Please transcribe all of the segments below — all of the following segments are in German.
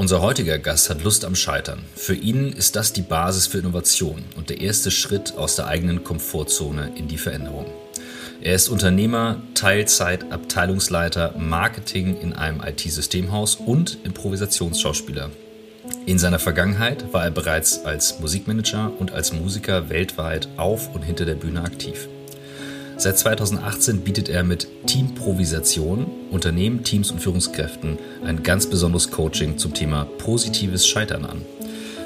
Unser heutiger Gast hat Lust am Scheitern. Für ihn ist das die Basis für Innovation und der erste Schritt aus der eigenen Komfortzone in die Veränderung. Er ist Unternehmer, Teilzeit, Abteilungsleiter, Marketing in einem IT-Systemhaus und Improvisationsschauspieler. In seiner Vergangenheit war er bereits als Musikmanager und als Musiker weltweit auf und hinter der Bühne aktiv. Seit 2018 bietet er mit Teamprovisation Unternehmen, Teams und Führungskräften ein ganz besonderes Coaching zum Thema positives Scheitern an.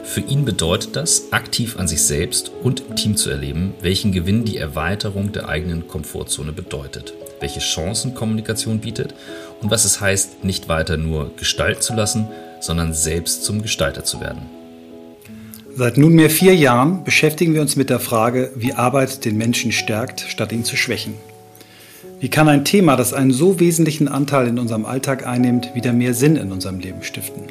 Für ihn bedeutet das, aktiv an sich selbst und im Team zu erleben, welchen Gewinn die Erweiterung der eigenen Komfortzone bedeutet, welche Chancen Kommunikation bietet und was es heißt, nicht weiter nur gestalten zu lassen, sondern selbst zum Gestalter zu werden. Seit nunmehr vier Jahren beschäftigen wir uns mit der Frage, wie Arbeit den Menschen stärkt, statt ihn zu schwächen. Wie kann ein Thema, das einen so wesentlichen Anteil in unserem Alltag einnimmt, wieder mehr Sinn in unserem Leben stiften?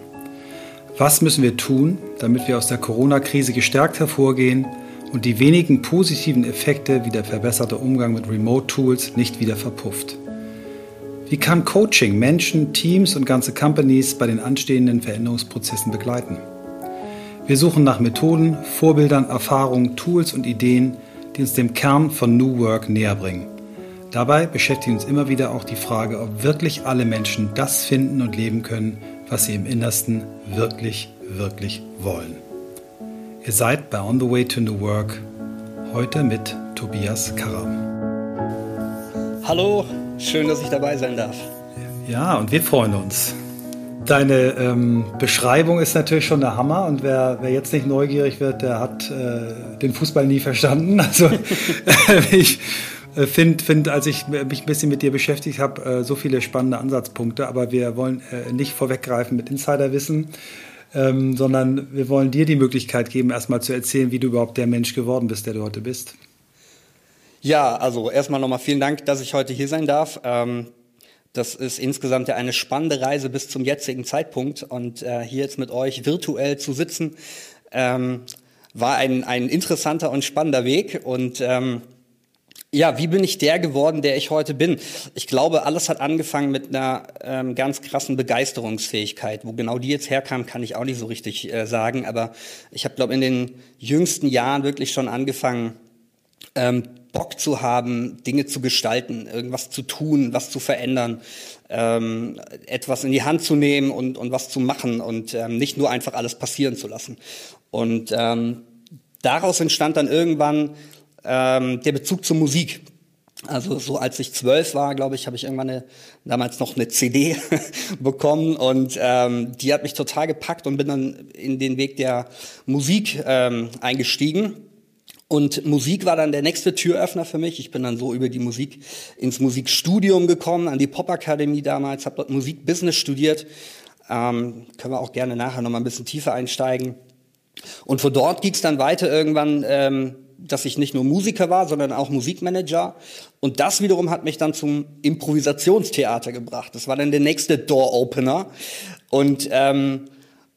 Was müssen wir tun, damit wir aus der Corona-Krise gestärkt hervorgehen und die wenigen positiven Effekte wie der verbesserte Umgang mit Remote-Tools nicht wieder verpufft? Wie kann Coaching Menschen, Teams und ganze Companies bei den anstehenden Veränderungsprozessen begleiten? Wir suchen nach Methoden, Vorbildern, Erfahrungen, Tools und Ideen, die uns dem Kern von New Work näher bringen. Dabei beschäftigt uns immer wieder auch die Frage, ob wirklich alle Menschen das finden und leben können, was sie im Innersten wirklich, wirklich wollen. Ihr seid bei On the Way to New Work, heute mit Tobias Karam. Hallo, schön, dass ich dabei sein darf. Ja, und wir freuen uns. Deine ähm, Beschreibung ist natürlich schon der Hammer und wer, wer jetzt nicht neugierig wird, der hat äh, den Fußball nie verstanden. Also ich äh, finde, find, als ich mich ein bisschen mit dir beschäftigt habe, äh, so viele spannende Ansatzpunkte, aber wir wollen äh, nicht vorweggreifen mit Insiderwissen, ähm, sondern wir wollen dir die Möglichkeit geben, erstmal zu erzählen, wie du überhaupt der Mensch geworden bist, der du heute bist. Ja, also erstmal nochmal vielen Dank, dass ich heute hier sein darf. Ähm das ist insgesamt ja eine spannende Reise bis zum jetzigen Zeitpunkt. Und äh, hier jetzt mit euch virtuell zu sitzen, ähm, war ein, ein interessanter und spannender Weg. Und ähm, ja, wie bin ich der geworden, der ich heute bin? Ich glaube, alles hat angefangen mit einer ähm, ganz krassen Begeisterungsfähigkeit. Wo genau die jetzt herkam, kann ich auch nicht so richtig äh, sagen. Aber ich habe, glaube in den jüngsten Jahren wirklich schon angefangen, ähm, Bock zu haben, Dinge zu gestalten, irgendwas zu tun, was zu verändern, ähm, etwas in die Hand zu nehmen und, und was zu machen und ähm, nicht nur einfach alles passieren zu lassen. Und ähm, daraus entstand dann irgendwann ähm, der Bezug zur Musik. Also so als ich zwölf war, glaube ich, habe ich irgendwann eine, damals noch eine CD bekommen und ähm, die hat mich total gepackt und bin dann in den Weg der Musik ähm, eingestiegen und Musik war dann der nächste Türöffner für mich. Ich bin dann so über die Musik ins Musikstudium gekommen, an die Popakademie damals, habe dort Musikbusiness studiert. Ähm, können wir auch gerne nachher noch mal ein bisschen tiefer einsteigen. Und von dort ging es dann weiter irgendwann, ähm, dass ich nicht nur Musiker war, sondern auch Musikmanager. Und das wiederum hat mich dann zum Improvisationstheater gebracht. Das war dann der nächste Door-Opener. Und ähm,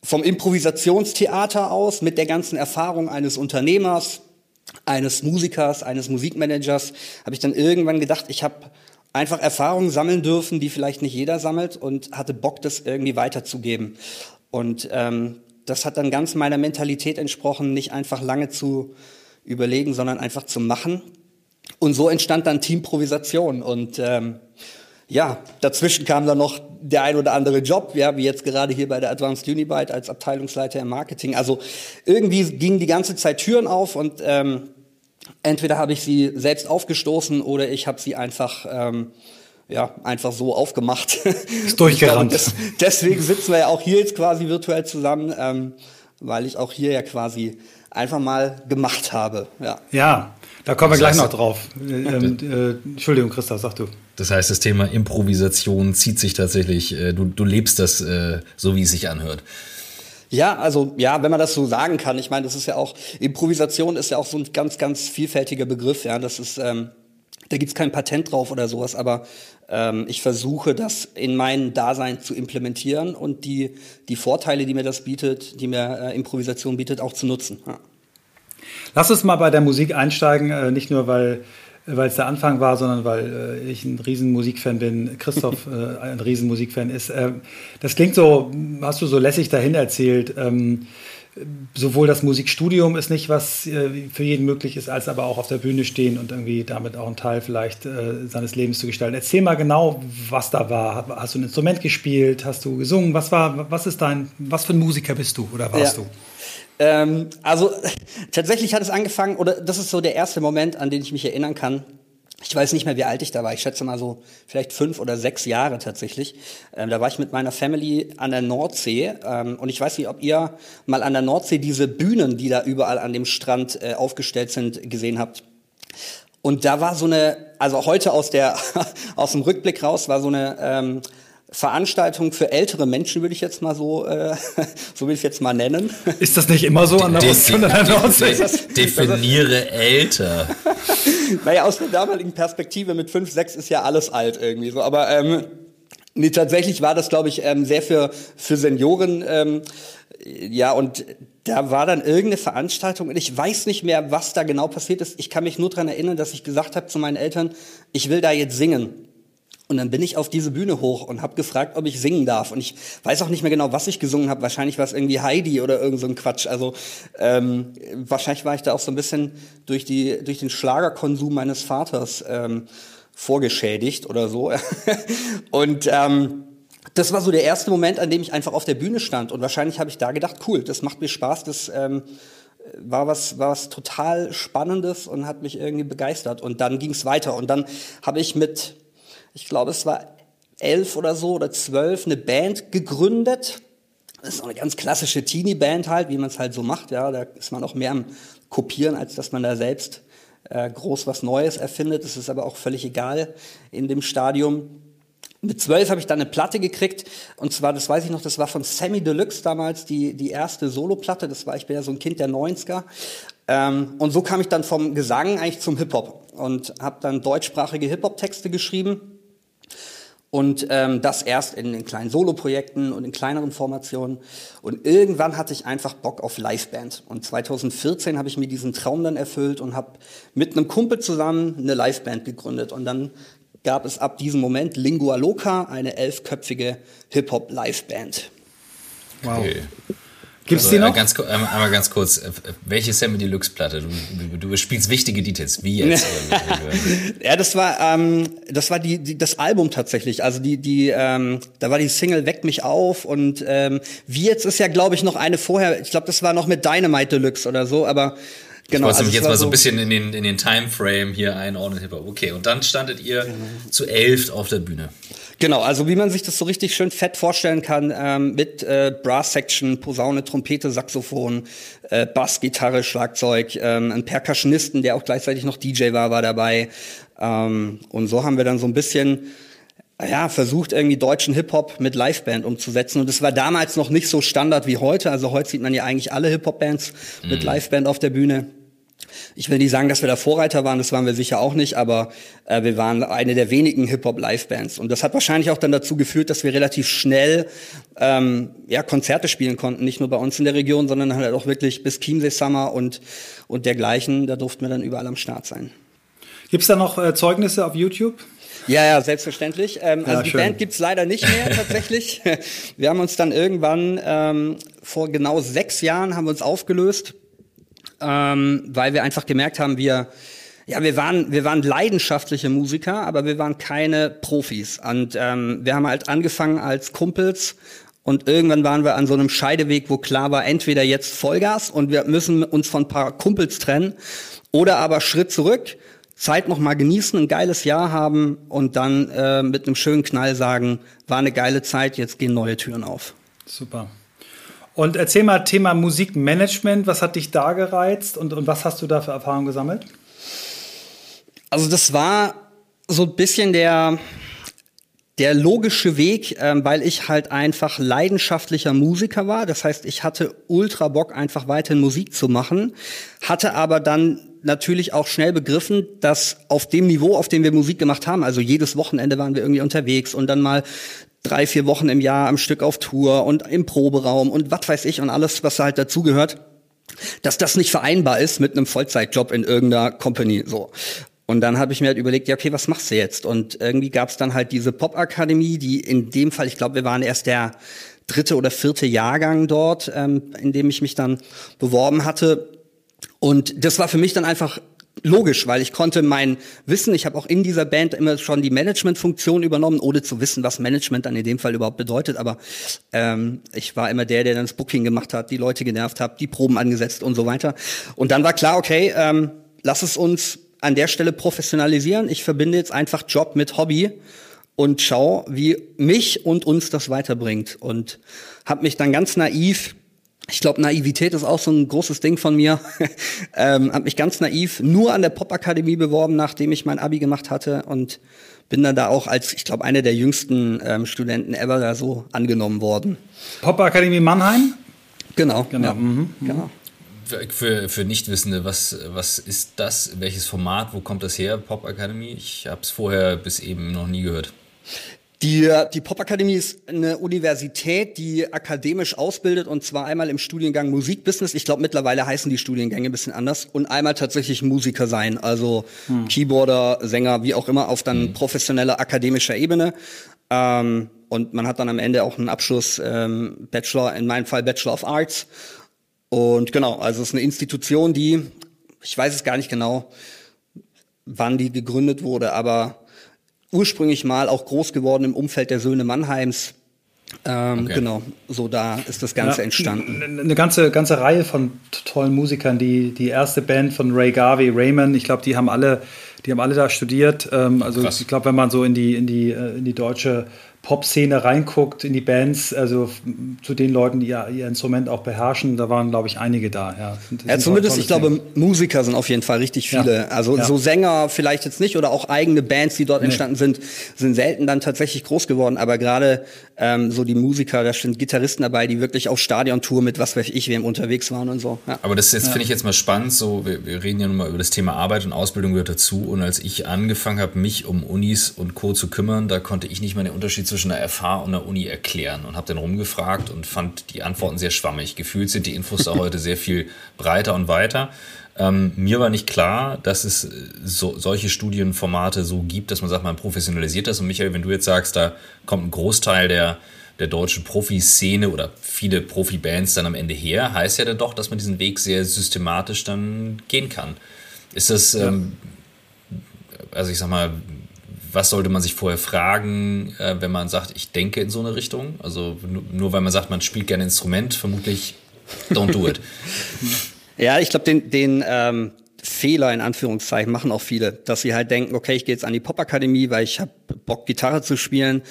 vom Improvisationstheater aus, mit der ganzen Erfahrung eines Unternehmers, eines Musikers, eines Musikmanagers, habe ich dann irgendwann gedacht, ich habe einfach Erfahrungen sammeln dürfen, die vielleicht nicht jeder sammelt und hatte Bock, das irgendwie weiterzugeben. Und ähm, das hat dann ganz meiner Mentalität entsprochen, nicht einfach lange zu überlegen, sondern einfach zu machen. Und so entstand dann Teamprovisation. Und ähm, ja, dazwischen kam dann noch der ein oder andere Job, ja, wie jetzt gerade hier bei der Advanced Unibyte als Abteilungsleiter im Marketing. Also irgendwie gingen die ganze Zeit Türen auf und ähm, entweder habe ich sie selbst aufgestoßen oder ich habe sie einfach ähm, ja, einfach so aufgemacht. Ist durchgerannt. Glaube, deswegen sitzen wir ja auch hier jetzt quasi virtuell zusammen, ähm, weil ich auch hier ja quasi einfach mal gemacht habe. Ja, ja da kommen wir gleich noch drauf. Ähm, äh, Entschuldigung, Christoph, sag du. Das heißt, das Thema Improvisation zieht sich tatsächlich, äh, du, du lebst das äh, so, wie es sich anhört. Ja, also ja, wenn man das so sagen kann. Ich meine, das ist ja auch, Improvisation ist ja auch so ein ganz, ganz vielfältiger Begriff. Ja, das ist, ähm, da gibt's kein Patent drauf oder sowas, aber ähm, ich versuche das in mein Dasein zu implementieren und die, die Vorteile, die mir das bietet, die mir äh, Improvisation bietet, auch zu nutzen. Ja. Lass uns mal bei der Musik einsteigen, äh, nicht nur weil weil es der Anfang war, sondern weil äh, ich ein Riesenmusikfan bin, Christoph äh, ein Riesenmusikfan ist. Äh, das klingt so, hast du so lässig dahin erzählt. Ähm, sowohl das Musikstudium ist nicht, was äh, für jeden möglich ist, als aber auch auf der Bühne stehen und irgendwie damit auch einen Teil vielleicht äh, seines Lebens zu gestalten. Erzähl mal genau, was da war. Hast du ein Instrument gespielt? Hast du gesungen? Was war, was ist dein, was für ein Musiker bist du oder warst ja. du? Ähm, also tatsächlich hat es angefangen, oder das ist so der erste Moment, an den ich mich erinnern kann, ich weiß nicht mehr, wie alt ich da war. Ich schätze mal so vielleicht fünf oder sechs Jahre tatsächlich. Ähm, da war ich mit meiner Family an der Nordsee. Ähm, und ich weiß nicht, ob ihr mal an der Nordsee diese Bühnen, die da überall an dem Strand äh, aufgestellt sind, gesehen habt. Und da war so eine, also heute aus der aus dem Rückblick raus war so eine ähm, Veranstaltung für ältere Menschen, würde ich jetzt mal so, äh, so will ich jetzt mal nennen. Ist das nicht immer so an der Ostsee? Definiere älter. naja, aus der damaligen Perspektive mit fünf, sechs ist ja alles alt irgendwie so. Aber ähm, nee, tatsächlich war das, glaube ich, ähm, sehr für, für Senioren. Ähm, ja, und da war dann irgendeine Veranstaltung und ich weiß nicht mehr, was da genau passiert ist. Ich kann mich nur dran erinnern, dass ich gesagt habe zu meinen Eltern, ich will da jetzt singen. Und dann bin ich auf diese Bühne hoch und habe gefragt, ob ich singen darf. Und ich weiß auch nicht mehr genau, was ich gesungen habe. Wahrscheinlich war es irgendwie Heidi oder irgend so ein Quatsch. Also ähm, wahrscheinlich war ich da auch so ein bisschen durch, die, durch den Schlagerkonsum meines Vaters ähm, vorgeschädigt oder so. und ähm, das war so der erste Moment, an dem ich einfach auf der Bühne stand. Und wahrscheinlich habe ich da gedacht, cool, das macht mir Spaß, das ähm, war was, war was total Spannendes und hat mich irgendwie begeistert. Und dann ging es weiter. Und dann habe ich mit ich glaube, es war elf oder so oder zwölf, eine Band gegründet. Das ist auch eine ganz klassische Teenie-Band halt, wie man es halt so macht. Ja, da ist man auch mehr am Kopieren, als dass man da selbst äh, groß was Neues erfindet. Das ist aber auch völlig egal in dem Stadium. Mit zwölf habe ich dann eine Platte gekriegt und zwar, das weiß ich noch, das war von Sammy Deluxe damals, die, die erste Solo-Platte. Das war, ich bin ja so ein Kind der 90er. Ähm, und so kam ich dann vom Gesang eigentlich zum Hip-Hop und habe dann deutschsprachige Hip-Hop-Texte geschrieben und ähm, das erst in, in kleinen Soloprojekten und in kleineren Formationen. Und irgendwann hatte ich einfach Bock auf Liveband. Und 2014 habe ich mir diesen Traum dann erfüllt und habe mit einem Kumpel zusammen eine Liveband gegründet. Und dann gab es ab diesem Moment Lingua Loca, eine elfköpfige Hip-Hop-Liveband. Wow. Okay. Gibt's also, die noch? Äh, ganz, einmal, einmal ganz kurz, äh, welche Sammy Deluxe Platte? Du, du, du spielst wichtige Details. Wie jetzt? ja, das war ähm, das war die, die das Album tatsächlich. Also die die ähm, da war die Single Weckt mich auf und ähm, wie jetzt ist ja glaube ich noch eine vorher. Ich glaube, das war noch mit Dynamite Deluxe oder so, aber Genau, ich wollte also jetzt mal so ein bisschen in den, in den Timeframe hier einordnen. Okay, und dann standet ihr genau. zu elf auf der Bühne. Genau, also wie man sich das so richtig schön fett vorstellen kann, ähm, mit äh, Brass-Section, Posaune, Trompete, Saxophon, äh, Bass, Gitarre, Schlagzeug, ähm, ein Percussionisten, der auch gleichzeitig noch DJ war, war dabei. Ähm, und so haben wir dann so ein bisschen ja, versucht irgendwie deutschen Hip-Hop mit Liveband umzusetzen. Und es war damals noch nicht so Standard wie heute. Also heute sieht man ja eigentlich alle Hip-Hop-Bands mhm. mit Liveband auf der Bühne. Ich will nicht sagen, dass wir da Vorreiter waren, das waren wir sicher auch nicht, aber äh, wir waren eine der wenigen Hip-Hop-Live-Bands. Und das hat wahrscheinlich auch dann dazu geführt, dass wir relativ schnell ähm, ja, Konzerte spielen konnten, nicht nur bei uns in der Region, sondern halt auch wirklich bis Chiemsee Summer und, und dergleichen. Da durften wir dann überall am Start sein. Gibt's da noch äh, Zeugnisse auf YouTube? Ja, ja, selbstverständlich. Ähm, ja, also die schön. Band gibt's leider nicht mehr tatsächlich. wir haben uns dann irgendwann ähm, vor genau sechs Jahren haben wir uns aufgelöst ähm, weil wir einfach gemerkt haben, wir ja, wir waren, wir waren leidenschaftliche Musiker, aber wir waren keine Profis. Und ähm, wir haben halt angefangen als Kumpels und irgendwann waren wir an so einem Scheideweg, wo klar war, entweder jetzt Vollgas und wir müssen uns von ein paar Kumpels trennen oder aber Schritt zurück, Zeit noch mal genießen, ein geiles Jahr haben und dann äh, mit einem schönen Knall sagen, war eine geile Zeit, jetzt gehen neue Türen auf. Super. Und erzähl mal Thema Musikmanagement, was hat dich da gereizt und, und was hast du da für Erfahrungen gesammelt? Also das war so ein bisschen der, der logische Weg, ähm, weil ich halt einfach leidenschaftlicher Musiker war. Das heißt, ich hatte ultra Bock, einfach weiterhin Musik zu machen, hatte aber dann natürlich auch schnell begriffen, dass auf dem Niveau, auf dem wir Musik gemacht haben, also jedes Wochenende waren wir irgendwie unterwegs und dann mal drei, vier Wochen im Jahr am Stück auf Tour und im Proberaum und was weiß ich und alles, was halt dazugehört, dass das nicht vereinbar ist mit einem Vollzeitjob in irgendeiner Company, so. Und dann habe ich mir halt überlegt, ja, okay, was machst du jetzt? Und irgendwie gab es dann halt diese Pop-Akademie, die in dem Fall, ich glaube, wir waren erst der dritte oder vierte Jahrgang dort, ähm, in dem ich mich dann beworben hatte. Und das war für mich dann einfach logisch, weil ich konnte mein Wissen, ich habe auch in dieser Band immer schon die Managementfunktion übernommen, ohne zu wissen, was Management dann in dem Fall überhaupt bedeutet. Aber ähm, ich war immer der, der dann das Booking gemacht hat, die Leute genervt hat, die Proben angesetzt und so weiter. Und dann war klar, okay, ähm, lass es uns an der Stelle professionalisieren. Ich verbinde jetzt einfach Job mit Hobby und schau, wie mich und uns das weiterbringt. Und habe mich dann ganz naiv ich glaube, Naivität ist auch so ein großes Ding von mir. ähm, habe mich ganz naiv nur an der Popakademie beworben, nachdem ich mein Abi gemacht hatte und bin dann da auch als, ich glaube, einer der jüngsten ähm, Studenten ever da so angenommen worden. Popakademie Mannheim? Genau. Genau. Ja, mhm. genau. Für, für Nichtwissende, was, was ist das? Welches Format? Wo kommt das her? Pop Academy? Ich habe es vorher bis eben noch nie gehört. Die, die Popakademie ist eine Universität, die akademisch ausbildet und zwar einmal im Studiengang Musikbusiness. Ich glaube, mittlerweile heißen die Studiengänge ein bisschen anders und einmal tatsächlich Musiker sein, also hm. Keyboarder, Sänger, wie auch immer, auf dann hm. professioneller akademischer Ebene. Ähm, und man hat dann am Ende auch einen Abschluss, ähm, Bachelor, in meinem Fall Bachelor of Arts. Und genau, also es ist eine Institution, die, ich weiß es gar nicht genau, wann die gegründet wurde, aber ursprünglich mal auch groß geworden im Umfeld der Söhne Mannheims. Ähm, okay. Genau, so da ist das Ganze ja, entstanden. Eine ganze, ganze Reihe von tollen Musikern. Die, die erste Band von Ray Garvey, Raymond, ich glaube, die haben alle, die haben alle da studiert. Ähm, also Krass. ich glaube, wenn man so in die, in die, äh, in die deutsche Pop-Szene reinguckt, in die Bands, also zu den Leuten, die ihr, ihr Instrument auch beherrschen, da waren, glaube ich, einige da. Ja, ja zumindest, ich glaube, Musiker sind auf jeden Fall richtig viele. Ja. Also ja. so Sänger vielleicht jetzt nicht oder auch eigene Bands, die dort nee. entstanden sind, sind selten dann tatsächlich groß geworden. Aber gerade ähm, so die Musiker, da sind Gitarristen dabei, die wirklich auf Stadiontour mit was weiß ich wem unterwegs waren und so. Ja. Aber das jetzt finde ich jetzt mal spannend. So, wir, wir reden ja nun mal über das Thema Arbeit und Ausbildung gehört dazu. Und als ich angefangen habe, mich um Unis und Co. zu kümmern, da konnte ich nicht mal den Unterschied zwischen einer FH und einer Uni erklären und habe dann rumgefragt und fand die Antworten sehr schwammig. Gefühlt sind die Infos da heute sehr viel breiter und weiter. Ähm, mir war nicht klar, dass es äh, so, solche Studienformate so gibt, dass man sagt, man professionalisiert das. Und Michael, wenn du jetzt sagst, da kommt ein Großteil der, der deutschen Profiszene oder viele Profibands dann am Ende her, heißt ja dann doch, dass man diesen Weg sehr systematisch dann gehen kann. Ist das, ähm, also ich sag mal, was sollte man sich vorher fragen, äh, wenn man sagt, ich denke in so eine Richtung? Also nur, nur weil man sagt, man spielt gerne Instrument, vermutlich don't do it. ja, ich glaube, den, den ähm, Fehler in Anführungszeichen machen auch viele, dass sie halt denken, okay, ich gehe jetzt an die Popakademie, weil ich habe Bock, Gitarre zu spielen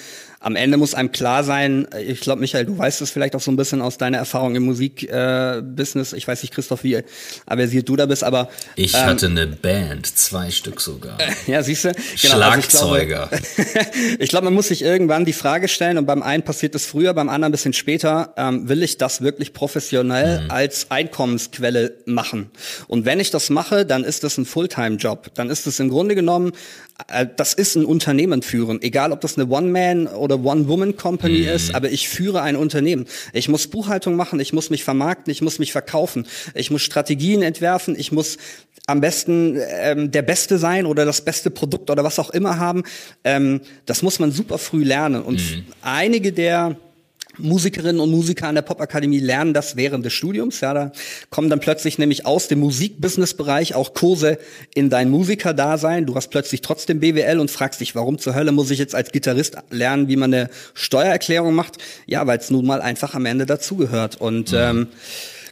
am Ende muss einem klar sein, ich glaube, Michael, du weißt es vielleicht auch so ein bisschen aus deiner Erfahrung im Musikbusiness. Äh, ich weiß nicht, Christoph, wie aversiert du da bist, aber. Ich ähm, hatte eine Band, zwei Stück sogar. ja, siehst du? Genau, Schlagzeuger. Also ich glaube, glaub, man muss sich irgendwann die Frage stellen, und beim einen passiert es früher, beim anderen ein bisschen später, ähm, will ich das wirklich professionell mhm. als Einkommensquelle machen? Und wenn ich das mache, dann ist das ein Fulltime-Job. Dann ist es im Grunde genommen, äh, das ist ein Unternehmen führen, egal ob das eine One-Man- oder One-Woman-Company mhm. ist, aber ich führe ein Unternehmen. Ich muss Buchhaltung machen, ich muss mich vermarkten, ich muss mich verkaufen, ich muss Strategien entwerfen, ich muss am besten ähm, der Beste sein oder das beste Produkt oder was auch immer haben. Ähm, das muss man super früh lernen. Und mhm. einige der Musikerinnen und Musiker an der Popakademie lernen das während des Studiums. Ja, da kommen dann plötzlich nämlich aus dem Musikbusiness-Bereich auch Kurse in dein Musikerdasein. Du hast plötzlich trotzdem BWL und fragst dich, warum zur Hölle muss ich jetzt als Gitarrist lernen, wie man eine Steuererklärung macht? Ja, weil es nun mal einfach am Ende dazugehört. Und mhm. ähm,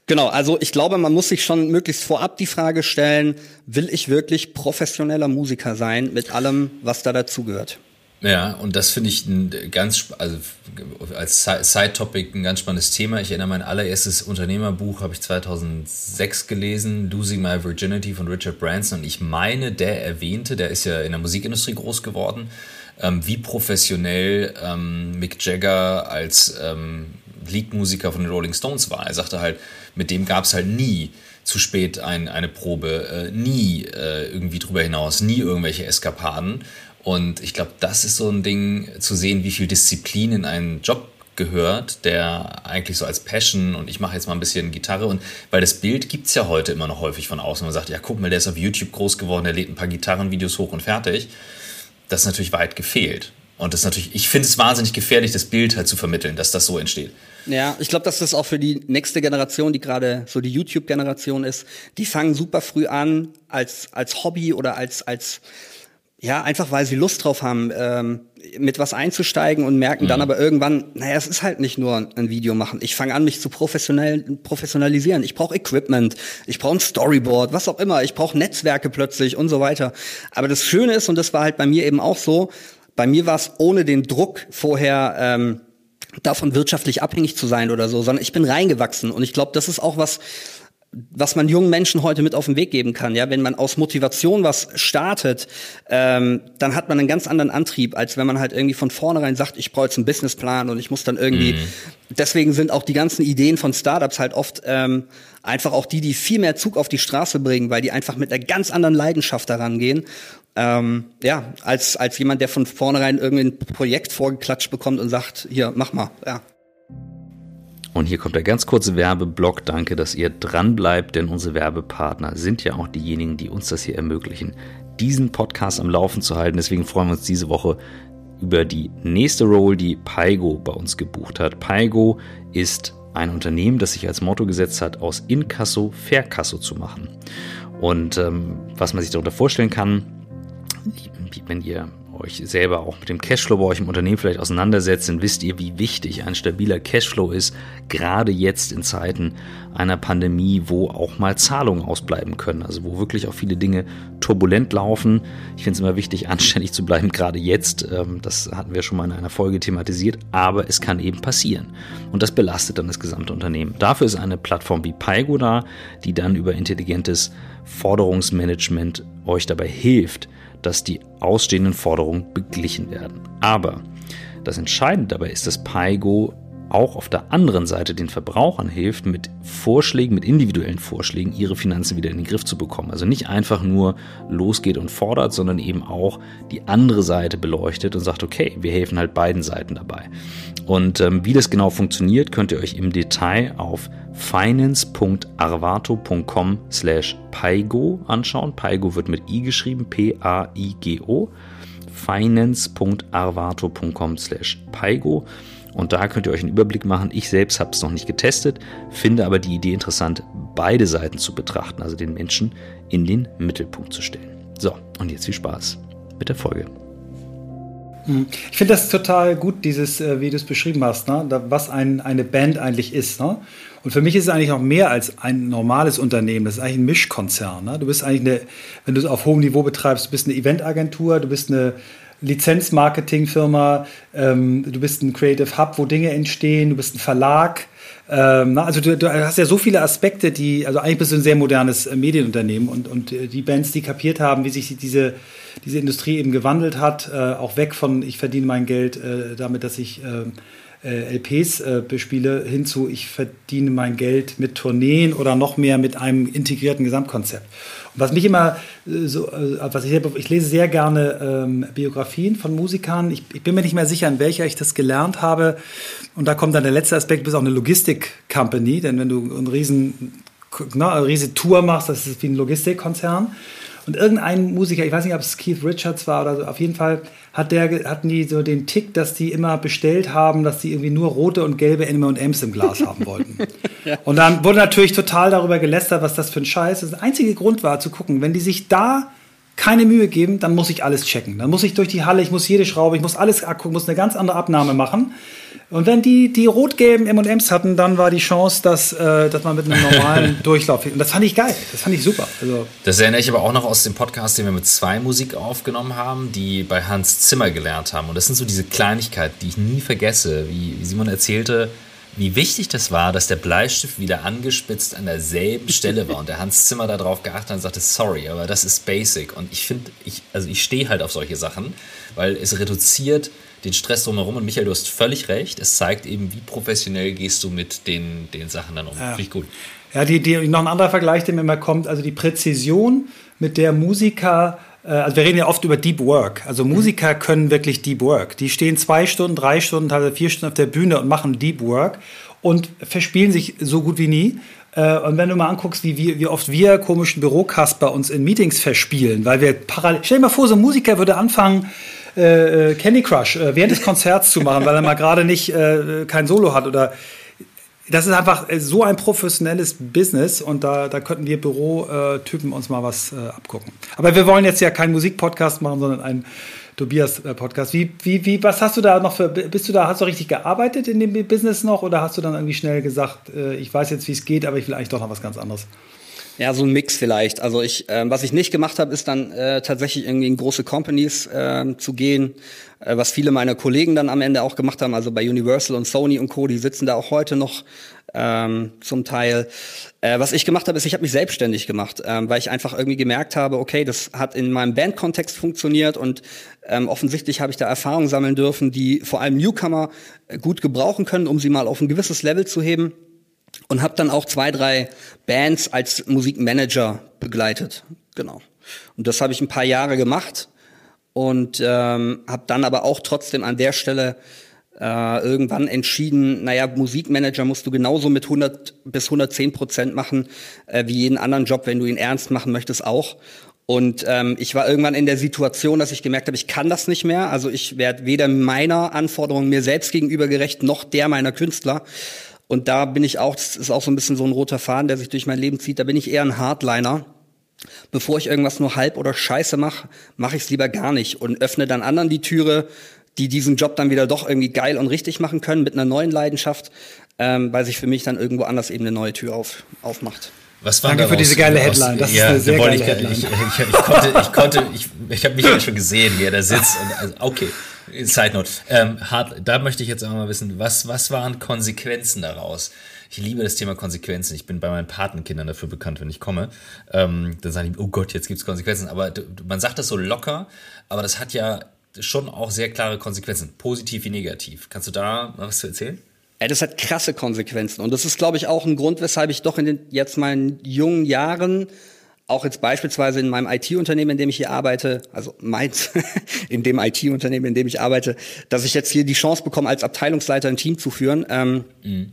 Genau, also ich glaube, man muss sich schon möglichst vorab die Frage stellen, will ich wirklich professioneller Musiker sein mit allem, was da dazugehört? Ja, und das finde ich ein ganz, also als Side-Topic ein ganz spannendes Thema. Ich erinnere mein allererstes Unternehmerbuch habe ich 2006 gelesen, Losing My Virginity von Richard Branson. Und ich meine, der erwähnte, der ist ja in der Musikindustrie groß geworden, ähm, wie professionell ähm, Mick Jagger als ähm, Leadmusiker von den Rolling Stones war. Er sagte halt, mit dem gab es halt nie zu spät ein, eine Probe, äh, nie äh, irgendwie drüber hinaus, nie irgendwelche Eskapaden. Und ich glaube, das ist so ein Ding zu sehen, wie viel Disziplin in einen Job gehört, der eigentlich so als Passion und ich mache jetzt mal ein bisschen Gitarre und weil das Bild gibt es ja heute immer noch häufig von außen. Man sagt, ja, guck mal, der ist auf YouTube groß geworden, der lädt ein paar Gitarrenvideos hoch und fertig. Das ist natürlich weit gefehlt. Und das ist natürlich, ich finde es wahnsinnig gefährlich, das Bild halt zu vermitteln, dass das so entsteht. Ja, ich glaube, dass das auch für die nächste Generation, die gerade so die YouTube-Generation ist, die fangen super früh an als als Hobby oder als als ja, einfach weil sie Lust drauf haben, ähm, mit was einzusteigen und merken mhm. dann aber irgendwann, naja, es ist halt nicht nur ein Video machen. Ich fange an, mich zu professionell, professionalisieren. Ich brauche Equipment, ich brauche ein Storyboard, was auch immer. Ich brauche Netzwerke plötzlich und so weiter. Aber das Schöne ist, und das war halt bei mir eben auch so, bei mir war es ohne den Druck vorher ähm, davon wirtschaftlich abhängig zu sein oder so, sondern ich bin reingewachsen. Und ich glaube, das ist auch was, was man jungen Menschen heute mit auf den Weg geben kann. Ja, wenn man aus Motivation was startet, ähm, dann hat man einen ganz anderen Antrieb, als wenn man halt irgendwie von vornherein sagt, ich brauche jetzt einen Businessplan und ich muss dann irgendwie. Mhm. Deswegen sind auch die ganzen Ideen von Startups halt oft ähm, einfach auch die, die viel mehr Zug auf die Straße bringen, weil die einfach mit einer ganz anderen Leidenschaft daran gehen. Ähm, ja, als als jemand, der von vornherein irgendwie ein Projekt vorgeklatscht bekommt und sagt, hier mach mal. Ja. Und hier kommt der ganz kurze Werbeblock. Danke, dass ihr dran bleibt, denn unsere Werbepartner sind ja auch diejenigen, die uns das hier ermöglichen, diesen Podcast am Laufen zu halten. Deswegen freuen wir uns diese Woche über die nächste Role, die Paigo bei uns gebucht hat. Paigo ist ein Unternehmen, das sich als Motto gesetzt hat, aus Inkasso Verkasso zu machen. Und ähm, was man sich darunter vorstellen kann, wenn ihr euch selber auch mit dem Cashflow bei euch im Unternehmen vielleicht auseinandersetzt, dann wisst ihr, wie wichtig ein stabiler Cashflow ist, gerade jetzt in Zeiten einer Pandemie, wo auch mal Zahlungen ausbleiben können, also wo wirklich auch viele Dinge turbulent laufen. Ich finde es immer wichtig, anständig zu bleiben, gerade jetzt. Ähm, das hatten wir schon mal in einer Folge thematisiert, aber es kann eben passieren. Und das belastet dann das gesamte Unternehmen. Dafür ist eine Plattform wie Paigo da, die dann über intelligentes Forderungsmanagement euch dabei hilft, dass die ausstehenden Forderungen beglichen werden. Aber das Entscheidende dabei ist, dass Paigo auch auf der anderen Seite den Verbrauchern hilft, mit Vorschlägen, mit individuellen Vorschlägen, ihre Finanzen wieder in den Griff zu bekommen. Also nicht einfach nur losgeht und fordert, sondern eben auch die andere Seite beleuchtet und sagt, okay, wir helfen halt beiden Seiten dabei. Und ähm, wie das genau funktioniert, könnt ihr euch im Detail auf finance.arvato.com slash paigo anschauen. Paigo wird mit i geschrieben, P-A-I-G-O. finance.arvato.com slash paigo. Und da könnt ihr euch einen Überblick machen. Ich selbst habe es noch nicht getestet, finde aber die Idee interessant, beide Seiten zu betrachten, also den Menschen in den Mittelpunkt zu stellen. So, und jetzt viel Spaß mit der Folge. Hm. Ich finde das total gut, dieses, äh, wie du es beschrieben hast, ne? was ein, eine Band eigentlich ist. Ne? Und für mich ist es eigentlich noch mehr als ein normales Unternehmen. Das ist eigentlich ein Mischkonzern. Ne? Du bist eigentlich eine, wenn du es auf hohem Niveau betreibst, du bist eine Eventagentur, du bist eine Lizenzmarketingfirma, ähm, du bist ein Creative Hub, wo Dinge entstehen, du bist ein Verlag. Ähm, also du, du, hast ja so viele Aspekte, die, also eigentlich bist du ein sehr modernes äh, Medienunternehmen und, und äh, die Bands, die kapiert haben, wie sich diese, diese Industrie eben gewandelt hat, äh, auch weg von ich verdiene mein Geld äh, damit, dass ich äh, äh, LPs äh, bespiele, hinzu, ich verdiene mein Geld mit Tourneen oder noch mehr mit einem integrierten Gesamtkonzept. Was mich immer äh, so, äh, was ich, ich lese sehr gerne ähm, Biografien von Musikern. Ich, ich, bin mir nicht mehr sicher, in welcher ich das gelernt habe. Und da kommt dann der letzte Aspekt, du bist auch eine Logistik-Company, denn wenn du einen riesen, na, eine riesen Tour machst, das ist wie ein Logistikkonzern. Und irgendein Musiker, ich weiß nicht, ob es Keith Richards war oder so, auf jeden Fall hat der, hatten die so den Tick, dass die immer bestellt haben, dass die irgendwie nur rote und gelbe M&M's im Glas haben wollten. ja. Und dann wurde natürlich total darüber gelästert, was das für ein Scheiß ist. Der einzige Grund war zu gucken, wenn die sich da keine Mühe geben, dann muss ich alles checken. Dann muss ich durch die Halle, ich muss jede Schraube, ich muss alles angucken, muss eine ganz andere Abnahme machen. Und wenn die die rot-gelben M&M's hatten, dann war die Chance, dass, äh, dass man mit einem normalen Durchlauf... Und das fand ich geil, das fand ich super. Also das erinnere ich aber auch noch aus dem Podcast, den wir mit zwei Musik aufgenommen haben, die bei Hans Zimmer gelernt haben. Und das sind so diese Kleinigkeiten, die ich nie vergesse. Wie, wie Simon erzählte, wie wichtig das war, dass der Bleistift wieder angespitzt an derselben Stelle war und der Hans Zimmer darauf geachtet hat und sagte, sorry, aber das ist basic. Und ich finde, ich, also ich stehe halt auf solche Sachen, weil es reduziert den Stress drumherum. Und Michael, du hast völlig recht. Es zeigt eben, wie professionell gehst du mit den, den Sachen dann um. Ja. Finde ich gut. Ja, die, die, noch ein anderer Vergleich, der mir immer kommt, also die Präzision, mit der Musiker also wir reden ja oft über Deep Work. Also Musiker können wirklich Deep Work. Die stehen zwei Stunden, drei Stunden, teilweise vier Stunden auf der Bühne und machen Deep Work und verspielen sich so gut wie nie. Äh, und wenn du mal anguckst, wie, wie, wie oft wir komischen Bürokasper uns in Meetings verspielen, weil wir parallel. Stell dir mal vor, so ein Musiker würde anfangen, äh, äh Candy Crush äh, während des Konzerts zu machen, weil er mal gerade nicht äh, kein Solo hat oder das ist einfach so ein professionelles Business und da, da könnten wir Bürotypen uns mal was äh, abgucken. Aber wir wollen jetzt ja keinen Musikpodcast machen, sondern einen Tobias-Podcast. Wie, wie, wie, was hast du da noch für, bist du da, hast du richtig gearbeitet in dem Business noch oder hast du dann irgendwie schnell gesagt, äh, ich weiß jetzt, wie es geht, aber ich will eigentlich doch noch was ganz anderes? Ja, so ein Mix vielleicht. Also ich, äh, was ich nicht gemacht habe, ist dann äh, tatsächlich irgendwie in große Companies äh, zu gehen, äh, was viele meiner Kollegen dann am Ende auch gemacht haben. Also bei Universal und Sony und Co. Die sitzen da auch heute noch ähm, zum Teil. Äh, was ich gemacht habe, ist, ich habe mich selbstständig gemacht, ähm, weil ich einfach irgendwie gemerkt habe, okay, das hat in meinem Bandkontext funktioniert und ähm, offensichtlich habe ich da Erfahrungen sammeln dürfen, die vor allem Newcomer äh, gut gebrauchen können, um sie mal auf ein gewisses Level zu heben und habe dann auch zwei, drei Bands als Musikmanager begleitet. Genau. Und das habe ich ein paar Jahre gemacht und ähm, habe dann aber auch trotzdem an der Stelle äh, irgendwann entschieden, naja, Musikmanager musst du genauso mit 100 bis 110 Prozent machen äh, wie jeden anderen Job, wenn du ihn ernst machen möchtest auch. Und ähm, ich war irgendwann in der Situation, dass ich gemerkt habe, ich kann das nicht mehr. Also ich werde weder meiner Anforderungen mir selbst gegenüber gerecht, noch der meiner Künstler. Und da bin ich auch, das ist auch so ein bisschen so ein roter Faden, der sich durch mein Leben zieht, da bin ich eher ein Hardliner. Bevor ich irgendwas nur halb oder scheiße mache, mache ich es lieber gar nicht und öffne dann anderen die Türe, die diesen Job dann wieder doch irgendwie geil und richtig machen können mit einer neuen Leidenschaft, ähm, weil sich für mich dann irgendwo anders eben eine neue Tür auf, aufmacht. Was war Danke für diese geile Headline. Das ja, ist eine sehr geile ich, Headline. Ich, ich, ich, konnte, ich konnte, ich, ich habe mich ja schon gesehen, wie er da sitzt. Und, also, okay, Side Note. Ähm, hart, da möchte ich jetzt auch mal wissen, was, was waren Konsequenzen daraus? Ich liebe das Thema Konsequenzen. Ich bin bei meinen Patenkindern dafür bekannt, wenn ich komme. Ähm, dann sagen die, oh Gott, jetzt gibt's Konsequenzen. Aber man sagt das so locker, aber das hat ja schon auch sehr klare Konsequenzen, positiv wie negativ. Kannst du da was zu erzählen? Ja, das hat krasse Konsequenzen. Und das ist, glaube ich, auch ein Grund, weshalb ich doch in den jetzt meinen jungen Jahren, auch jetzt beispielsweise in meinem IT-Unternehmen, in dem ich hier arbeite, also meins, in dem IT-Unternehmen, in dem ich arbeite, dass ich jetzt hier die Chance bekomme, als Abteilungsleiter ein Team zu führen. Ähm, mhm.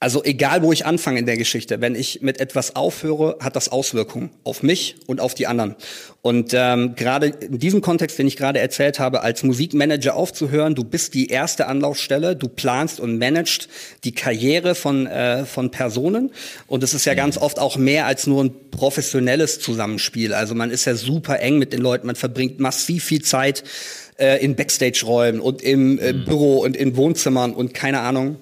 Also egal, wo ich anfange in der Geschichte, wenn ich mit etwas aufhöre, hat das Auswirkungen auf mich und auf die anderen. Und ähm, gerade in diesem Kontext, den ich gerade erzählt habe, als Musikmanager aufzuhören, du bist die erste Anlaufstelle, du planst und managst die Karriere von, äh, von Personen. Und es ist ja ganz oft auch mehr als nur ein professionelles Zusammenspiel. Also man ist ja super eng mit den Leuten, man verbringt massiv viel Zeit äh, in Backstage-Räumen und im äh, mhm. Büro und in Wohnzimmern und keine Ahnung.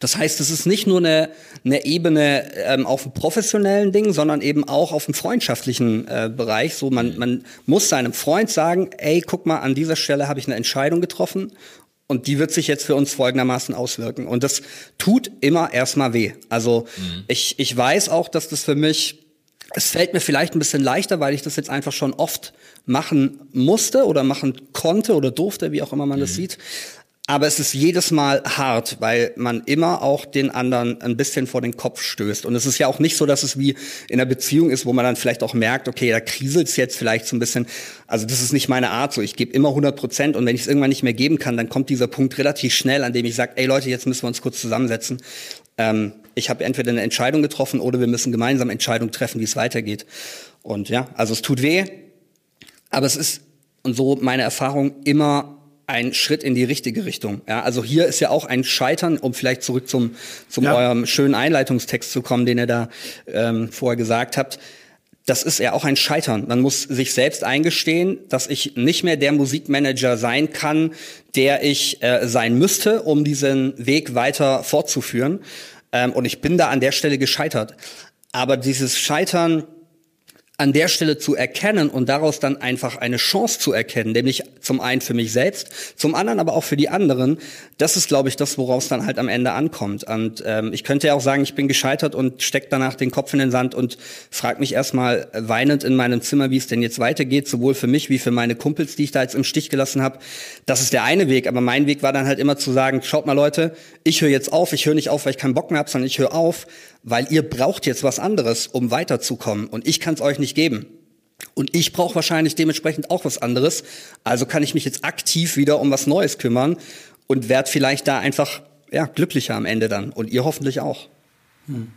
Das heißt, es ist nicht nur eine, eine Ebene ähm, auf dem professionellen Ding, sondern eben auch auf dem freundschaftlichen äh, Bereich. So, man, man muss seinem Freund sagen, ey, guck mal, an dieser Stelle habe ich eine Entscheidung getroffen und die wird sich jetzt für uns folgendermaßen auswirken. Und das tut immer erstmal weh. Also mhm. ich, ich weiß auch, dass das für mich, es fällt mir vielleicht ein bisschen leichter, weil ich das jetzt einfach schon oft machen musste oder machen konnte oder durfte, wie auch immer man mhm. das sieht. Aber es ist jedes Mal hart, weil man immer auch den anderen ein bisschen vor den Kopf stößt. Und es ist ja auch nicht so, dass es wie in einer Beziehung ist, wo man dann vielleicht auch merkt, okay, da kriselt es jetzt vielleicht so ein bisschen. Also das ist nicht meine Art so. Ich gebe immer 100 Prozent und wenn ich es irgendwann nicht mehr geben kann, dann kommt dieser Punkt relativ schnell, an dem ich sage, ey Leute, jetzt müssen wir uns kurz zusammensetzen. Ähm, ich habe entweder eine Entscheidung getroffen oder wir müssen gemeinsam Entscheidungen treffen, wie es weitergeht. Und ja, also es tut weh, aber es ist, und so meine Erfahrung, immer ein Schritt in die richtige Richtung. Ja, also hier ist ja auch ein Scheitern, um vielleicht zurück zum, zum ja. eurem schönen Einleitungstext zu kommen, den ihr da ähm, vorher gesagt habt. Das ist ja auch ein Scheitern. Man muss sich selbst eingestehen, dass ich nicht mehr der Musikmanager sein kann, der ich äh, sein müsste, um diesen Weg weiter fortzuführen. Ähm, und ich bin da an der Stelle gescheitert. Aber dieses Scheitern an der Stelle zu erkennen und daraus dann einfach eine Chance zu erkennen, nämlich zum einen für mich selbst, zum anderen aber auch für die anderen, das ist, glaube ich, das, woraus dann halt am Ende ankommt. Und ähm, ich könnte ja auch sagen, ich bin gescheitert und steck danach den Kopf in den Sand und frage mich erstmal weinend in meinem Zimmer, wie es denn jetzt weitergeht, sowohl für mich wie für meine Kumpels, die ich da jetzt im Stich gelassen habe. Das ist der eine Weg, aber mein Weg war dann halt immer zu sagen, schaut mal Leute, ich höre jetzt auf, ich höre nicht auf, weil ich keinen Bock mehr habe, sondern ich höre auf, weil ihr braucht jetzt was anderes, um weiterzukommen und ich kann es euch nicht geben. Und ich brauche wahrscheinlich dementsprechend auch was anderes. Also kann ich mich jetzt aktiv wieder um was Neues kümmern und werde vielleicht da einfach ja, glücklicher am Ende dann. Und ihr hoffentlich auch. Hm.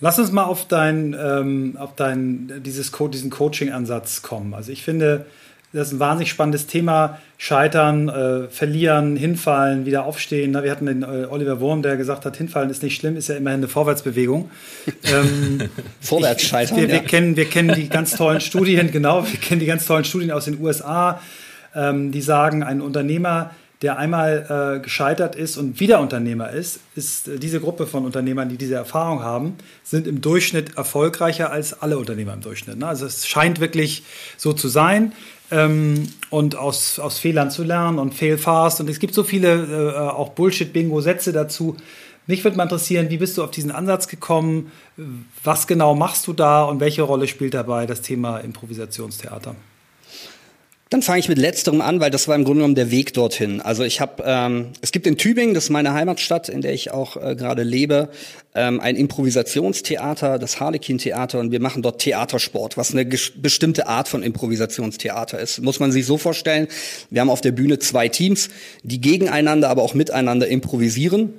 Lass uns mal auf dein, ähm, auf dein, dieses diesen Coaching-Ansatz kommen. Also ich finde, das ist ein wahnsinnig spannendes Thema. Scheitern, äh, verlieren, hinfallen, wieder aufstehen. Wir hatten den äh, Oliver Wurm, der gesagt hat, hinfallen ist nicht schlimm, ist ja immerhin eine Vorwärtsbewegung. Ähm, Vorwärts scheitern. Wir, wir, ja. kennen, wir kennen die ganz tollen Studien, genau, wir kennen die ganz tollen Studien aus den USA, ähm, die sagen, ein Unternehmer, der einmal äh, gescheitert ist und wieder Unternehmer ist, ist äh, diese Gruppe von Unternehmern, die diese Erfahrung haben, sind im Durchschnitt erfolgreicher als alle Unternehmer im Durchschnitt. Ne? Also es scheint wirklich so zu sein ähm, und aus, aus Fehlern zu lernen und fail fast. Und es gibt so viele äh, auch Bullshit-Bingo-Sätze dazu. Mich würde mal interessieren, wie bist du auf diesen Ansatz gekommen? Was genau machst du da und welche Rolle spielt dabei das Thema Improvisationstheater? Dann fange ich mit letzterem an, weil das war im Grunde genommen der Weg dorthin. Also ich habe, ähm, es gibt in Tübingen, das ist meine Heimatstadt, in der ich auch äh, gerade lebe, ähm, ein Improvisationstheater, das Harlequin-Theater, und wir machen dort Theatersport, was eine bestimmte Art von Improvisationstheater ist. Muss man sich so vorstellen. Wir haben auf der Bühne zwei Teams, die gegeneinander, aber auch miteinander improvisieren.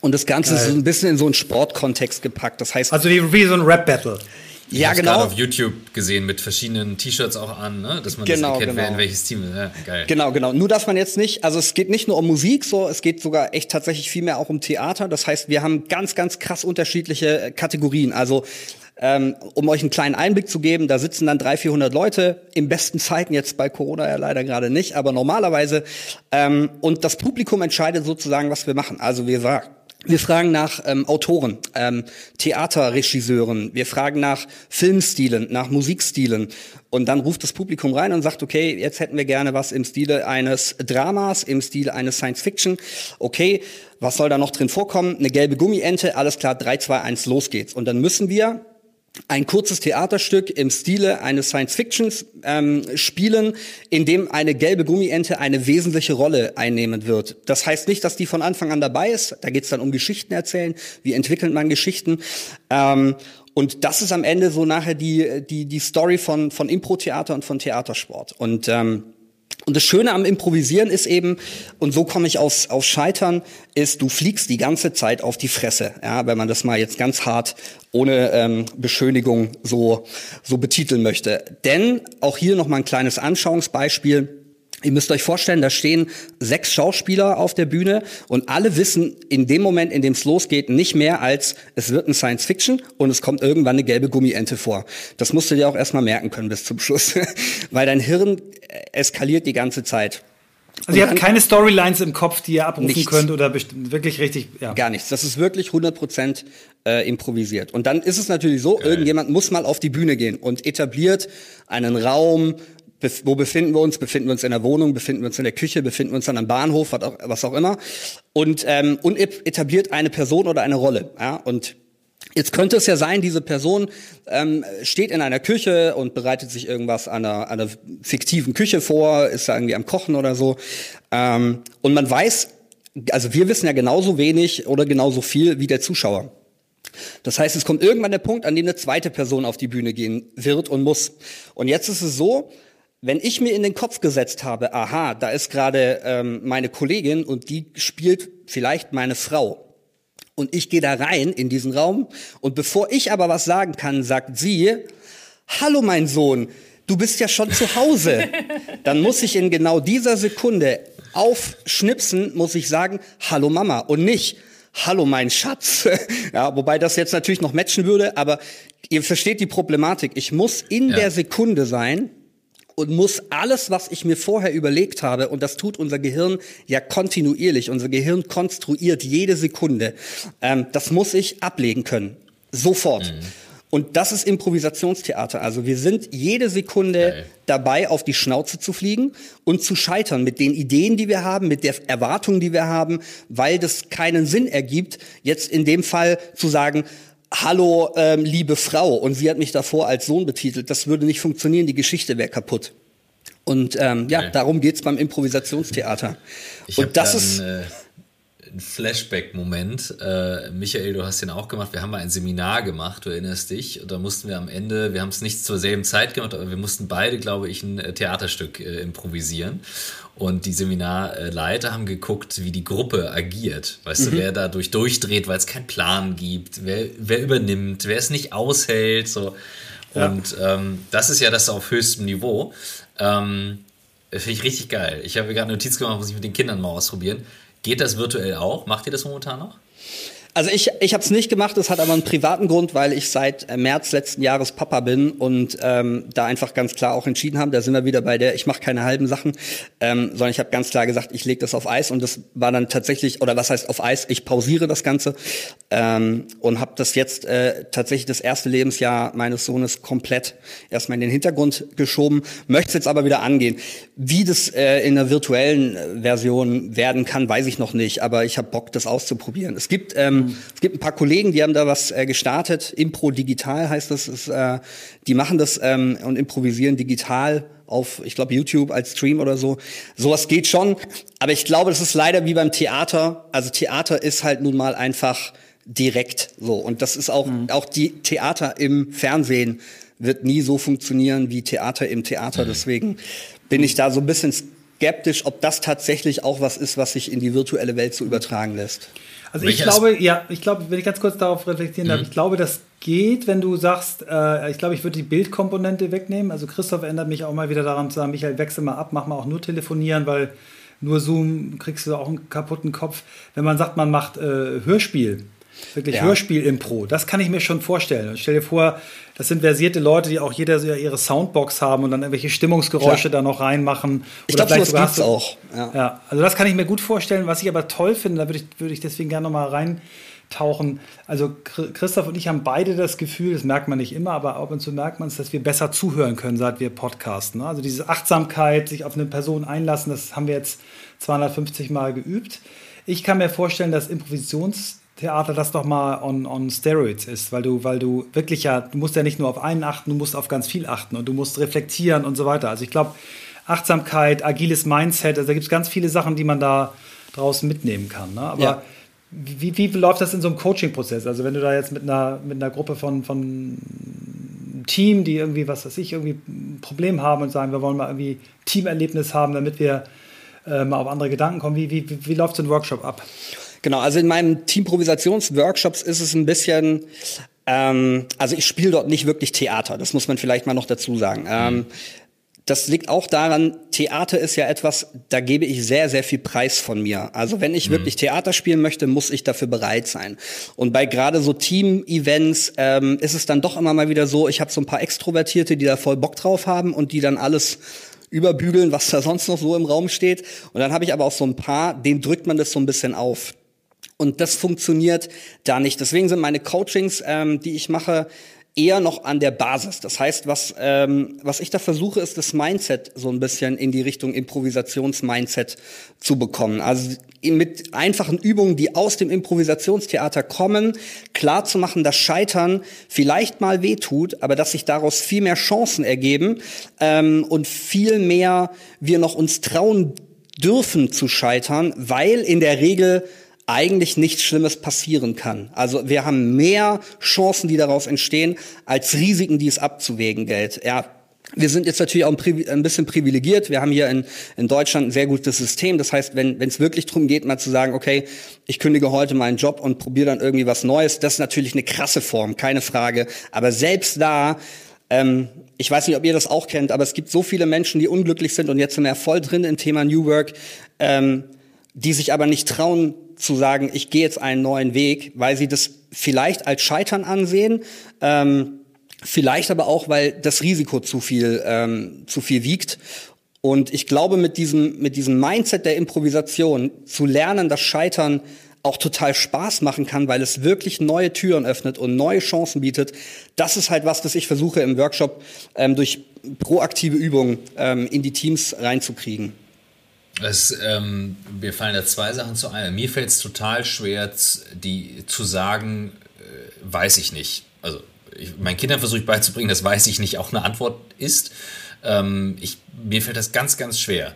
Und das Ganze Geil. ist so ein bisschen in so einen Sportkontext gepackt. Das heißt, also wie, wie so ein Rap-Battle. Ich ja, genau. gerade auf YouTube gesehen mit verschiedenen T-Shirts auch an, ne? dass man genau, das erkennt, genau. wer in welches Team ist. Ja, geil. Genau, genau. Nur dass man jetzt nicht, also es geht nicht nur um Musik, so, es geht sogar echt tatsächlich viel mehr auch um Theater. Das heißt, wir haben ganz, ganz krass unterschiedliche äh, Kategorien. Also ähm, um euch einen kleinen Einblick zu geben, da sitzen dann 300, 400 Leute, im besten Zeiten jetzt bei Corona ja leider gerade nicht, aber normalerweise. Ähm, und das Publikum entscheidet sozusagen, was wir machen. Also wir sagen, wir fragen nach ähm, Autoren, ähm, Theaterregisseuren, wir fragen nach Filmstilen, nach Musikstilen. Und dann ruft das Publikum rein und sagt, okay, jetzt hätten wir gerne was im Stile eines Dramas, im Stile eines Science Fiction. Okay, was soll da noch drin vorkommen? Eine gelbe Gummiente, alles klar, 3, 2, 1, los geht's. Und dann müssen wir ein kurzes Theaterstück im Stile eines Science-Fictions ähm, spielen, in dem eine gelbe Gummiente eine wesentliche Rolle einnehmen wird. Das heißt nicht, dass die von Anfang an dabei ist. Da geht es dann um Geschichten erzählen. Wie entwickelt man Geschichten? Ähm, und das ist am Ende so nachher die die die Story von von Impro-Theater und von Theatersport. Und ähm, und das Schöne am Improvisieren ist eben, und so komme ich aufs, aufs Scheitern, ist, du fliegst die ganze Zeit auf die Fresse, ja, wenn man das mal jetzt ganz hart ohne ähm, Beschönigung so, so betiteln möchte. Denn auch hier noch mal ein kleines Anschauungsbeispiel. Ihr müsst euch vorstellen, da stehen sechs Schauspieler auf der Bühne und alle wissen in dem Moment, in dem es losgeht, nicht mehr als es wird ein Science Fiction und es kommt irgendwann eine gelbe Gummiente vor. Das musst du dir auch erstmal merken können bis zum Schluss, weil dein Hirn eskaliert die ganze Zeit. Also ihr habt keine Storylines im Kopf, die ihr abrufen nichts. könnt oder wirklich richtig, ja. Gar nichts. Das ist wirklich 100 Prozent äh, improvisiert. Und dann ist es natürlich so, Geil. irgendjemand muss mal auf die Bühne gehen und etabliert einen Raum, wo befinden wir uns? Befinden wir uns in der Wohnung? Befinden wir uns in der Küche? Befinden wir uns an einem Bahnhof? Was auch, was auch immer. Und, ähm, und etabliert eine Person oder eine Rolle. Ja? Und Jetzt könnte es ja sein, diese Person ähm, steht in einer Küche und bereitet sich irgendwas an einer, einer fiktiven Küche vor, ist da irgendwie am Kochen oder so. Ähm, und man weiß, also wir wissen ja genauso wenig oder genauso viel wie der Zuschauer. Das heißt, es kommt irgendwann der Punkt, an dem eine zweite Person auf die Bühne gehen wird und muss. Und jetzt ist es so, wenn ich mir in den Kopf gesetzt habe, aha, da ist gerade ähm, meine Kollegin und die spielt vielleicht meine Frau. Und ich gehe da rein in diesen Raum und bevor ich aber was sagen kann, sagt sie, hallo mein Sohn, du bist ja schon zu Hause. Dann muss ich in genau dieser Sekunde aufschnipsen, muss ich sagen, hallo Mama und nicht, hallo mein Schatz. ja, wobei das jetzt natürlich noch matchen würde, aber ihr versteht die Problematik. Ich muss in ja. der Sekunde sein, und muss alles, was ich mir vorher überlegt habe, und das tut unser Gehirn ja kontinuierlich, unser Gehirn konstruiert jede Sekunde, ähm, das muss ich ablegen können. Sofort. Mhm. Und das ist Improvisationstheater. Also wir sind jede Sekunde Geil. dabei, auf die Schnauze zu fliegen und zu scheitern mit den Ideen, die wir haben, mit der Erwartung, die wir haben, weil das keinen Sinn ergibt, jetzt in dem Fall zu sagen, Hallo, ähm, liebe Frau, und sie hat mich davor als Sohn betitelt. Das würde nicht funktionieren, die Geschichte wäre kaputt. Und ähm, ja, okay. darum geht's beim Improvisationstheater. Ich und das dann, ist. Äh ein Flashback-Moment. Äh, Michael, du hast den auch gemacht. Wir haben mal ein Seminar gemacht, du erinnerst dich. Und da mussten wir am Ende, wir haben es nicht zur selben Zeit gemacht, aber wir mussten beide, glaube ich, ein äh, Theaterstück äh, improvisieren. Und die Seminarleiter haben geguckt, wie die Gruppe agiert. Weißt mhm. du, wer dadurch durchdreht, weil es keinen Plan gibt, wer, wer übernimmt, wer es nicht aushält. So. Und ja. ähm, das ist ja das auf höchstem Niveau. Ähm, Finde ich richtig geil. Ich habe gerade eine Notiz gemacht, muss ich mit den Kindern mal ausprobieren. Geht das virtuell auch? Macht ihr das momentan noch? Also ich, ich habe es nicht gemacht, das hat aber einen privaten Grund, weil ich seit äh, März letzten Jahres Papa bin und ähm, da einfach ganz klar auch entschieden haben, da sind wir wieder bei der, ich mache keine halben Sachen, ähm, sondern ich habe ganz klar gesagt, ich lege das auf Eis und das war dann tatsächlich, oder was heißt auf Eis, ich pausiere das Ganze ähm, und habe das jetzt äh, tatsächlich das erste Lebensjahr meines Sohnes komplett erstmal in den Hintergrund geschoben, möchte jetzt aber wieder angehen. Wie das äh, in der virtuellen äh, Version werden kann, weiß ich noch nicht, aber ich habe Bock, das auszuprobieren. Es gibt ähm, ähm, es gibt ein paar Kollegen, die haben da was äh, gestartet. Impro Digital heißt das. Ist, äh, die machen das ähm, und improvisieren digital auf, ich glaube, YouTube als Stream oder so. Sowas geht schon. Aber ich glaube, das ist leider wie beim Theater. Also Theater ist halt nun mal einfach direkt so. Und das ist auch, mhm. auch die Theater im Fernsehen wird nie so funktionieren wie Theater im Theater. Mhm. Deswegen bin ich da so ein bisschen skeptisch, ob das tatsächlich auch was ist, was sich in die virtuelle Welt so übertragen lässt. Also ich glaube, ja, ich glaube, wenn ich ganz kurz darauf reflektieren darf, mhm. ich glaube, das geht, wenn du sagst, äh, ich glaube, ich würde die Bildkomponente wegnehmen. Also Christoph erinnert mich auch mal wieder daran zu sagen, Michael, wechsel mal ab, mach mal auch nur telefonieren, weil nur Zoom kriegst du auch einen kaputten Kopf. Wenn man sagt, man macht äh, Hörspiel, Wirklich ja. Hörspiel-Impro. Das kann ich mir schon vorstellen. stell dir vor, das sind versierte Leute, die auch jeder ihre Soundbox haben und dann irgendwelche Stimmungsgeräusche Klar. da noch reinmachen. Ich glaube, sowas gibt's du, auch. Ja. ja. also das kann ich mir gut vorstellen. Was ich aber toll finde, da würde ich, würde ich deswegen gerne noch mal reintauchen. Also Christoph und ich haben beide das Gefühl, das merkt man nicht immer, aber ab und zu merkt man es, dass wir besser zuhören können, seit wir podcasten. Ne? Also diese Achtsamkeit, sich auf eine Person einlassen, das haben wir jetzt 250 Mal geübt. Ich kann mir vorstellen, dass Improvisations Theater das doch mal on, on Steroids ist, weil du, weil du wirklich ja, du musst ja nicht nur auf einen achten, du musst auf ganz viel achten und du musst reflektieren und so weiter. Also ich glaube, Achtsamkeit, agiles Mindset, also da gibt es ganz viele Sachen, die man da draußen mitnehmen kann. Ne? Aber ja. wie, wie, läuft das in so einem Coaching-Prozess? Also wenn du da jetzt mit einer, mit einer Gruppe von, von Team, die irgendwie, was weiß ich, irgendwie ein Problem haben und sagen, wir wollen mal irgendwie Teamerlebnis haben, damit wir äh, mal auf andere Gedanken kommen. Wie, wie, wie, wie läuft so ein Workshop ab? Genau, also in meinen Teamprovisationsworkshops ist es ein bisschen, ähm, also ich spiele dort nicht wirklich Theater, das muss man vielleicht mal noch dazu sagen. Ähm, das liegt auch daran, Theater ist ja etwas, da gebe ich sehr, sehr viel Preis von mir. Also wenn ich mhm. wirklich Theater spielen möchte, muss ich dafür bereit sein. Und bei gerade so Team-Events ähm, ist es dann doch immer mal wieder so, ich habe so ein paar Extrovertierte, die da voll Bock drauf haben und die dann alles überbügeln, was da sonst noch so im Raum steht. Und dann habe ich aber auch so ein paar, denen drückt man das so ein bisschen auf. Und das funktioniert da nicht. Deswegen sind meine Coachings, ähm, die ich mache, eher noch an der Basis. Das heißt, was, ähm, was ich da versuche, ist das Mindset so ein bisschen in die Richtung Improvisations-Mindset zu bekommen. Also mit einfachen Übungen, die aus dem Improvisationstheater kommen, klar zu machen, dass Scheitern vielleicht mal wehtut, aber dass sich daraus viel mehr Chancen ergeben ähm, und viel mehr wir noch uns trauen dürfen zu scheitern, weil in der Regel eigentlich nichts Schlimmes passieren kann. Also wir haben mehr Chancen, die daraus entstehen, als Risiken, die es abzuwägen gilt. Ja, wir sind jetzt natürlich auch ein bisschen privilegiert. Wir haben hier in, in Deutschland ein sehr gutes System. Das heißt, wenn es wirklich darum geht, mal zu sagen, okay, ich kündige heute meinen Job und probiere dann irgendwie was Neues, das ist natürlich eine krasse Form, keine Frage. Aber selbst da, ähm, ich weiß nicht, ob ihr das auch kennt, aber es gibt so viele Menschen, die unglücklich sind und jetzt sind wir voll drin im Thema New Work, ähm, die sich aber nicht trauen, zu sagen, ich gehe jetzt einen neuen Weg, weil sie das vielleicht als Scheitern ansehen, ähm, vielleicht aber auch, weil das Risiko zu viel, ähm, zu viel wiegt. Und ich glaube, mit diesem, mit diesem Mindset der Improvisation zu lernen, dass Scheitern auch total Spaß machen kann, weil es wirklich neue Türen öffnet und neue Chancen bietet. Das ist halt was, das ich versuche im Workshop ähm, durch proaktive Übungen ähm, in die Teams reinzukriegen. Es, ähm, mir fallen da zwei Sachen zu ein. Mir fällt es total schwer, die zu sagen, äh, weiß ich nicht. Also ich, meinen Kindern versuche ich beizubringen, dass weiß ich nicht auch eine Antwort ist. Ähm, ich, mir fällt das ganz, ganz schwer.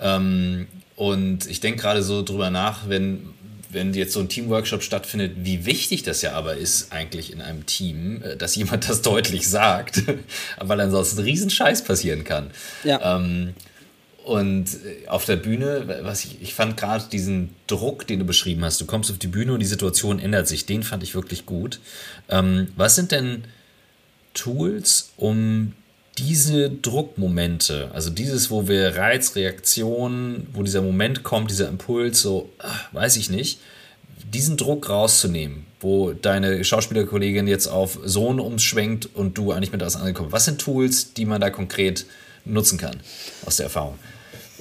Ähm, und ich denke gerade so drüber nach, wenn wenn jetzt so ein Teamworkshop stattfindet, wie wichtig das ja aber ist eigentlich in einem Team, äh, dass jemand das deutlich sagt, weil ansonsten ein Riesenscheiß passieren kann. Ja. Ähm, und äh, auf der Bühne, was ich, ich fand gerade diesen Druck, den du beschrieben hast, du kommst auf die Bühne und die Situation ändert sich, den fand ich wirklich gut. Ähm, was sind denn Tools, um diese Druckmomente, also dieses, wo wir Reizreaktion, wo dieser Moment kommt, dieser Impuls, so, ach, weiß ich nicht, diesen Druck rauszunehmen, wo deine Schauspielerkollegin jetzt auf Sohn umschwenkt und du eigentlich mit was angekommen. Was sind Tools, die man da konkret nutzen kann aus der Erfahrung?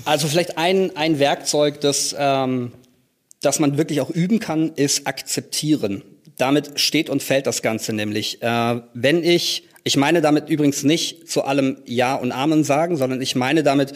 Also vielleicht ein, ein Werkzeug, das, ähm, das man wirklich auch üben kann, ist akzeptieren. Damit steht und fällt das Ganze nämlich. Äh, wenn ich, ich meine damit übrigens nicht zu allem Ja und Amen sagen, sondern ich meine damit,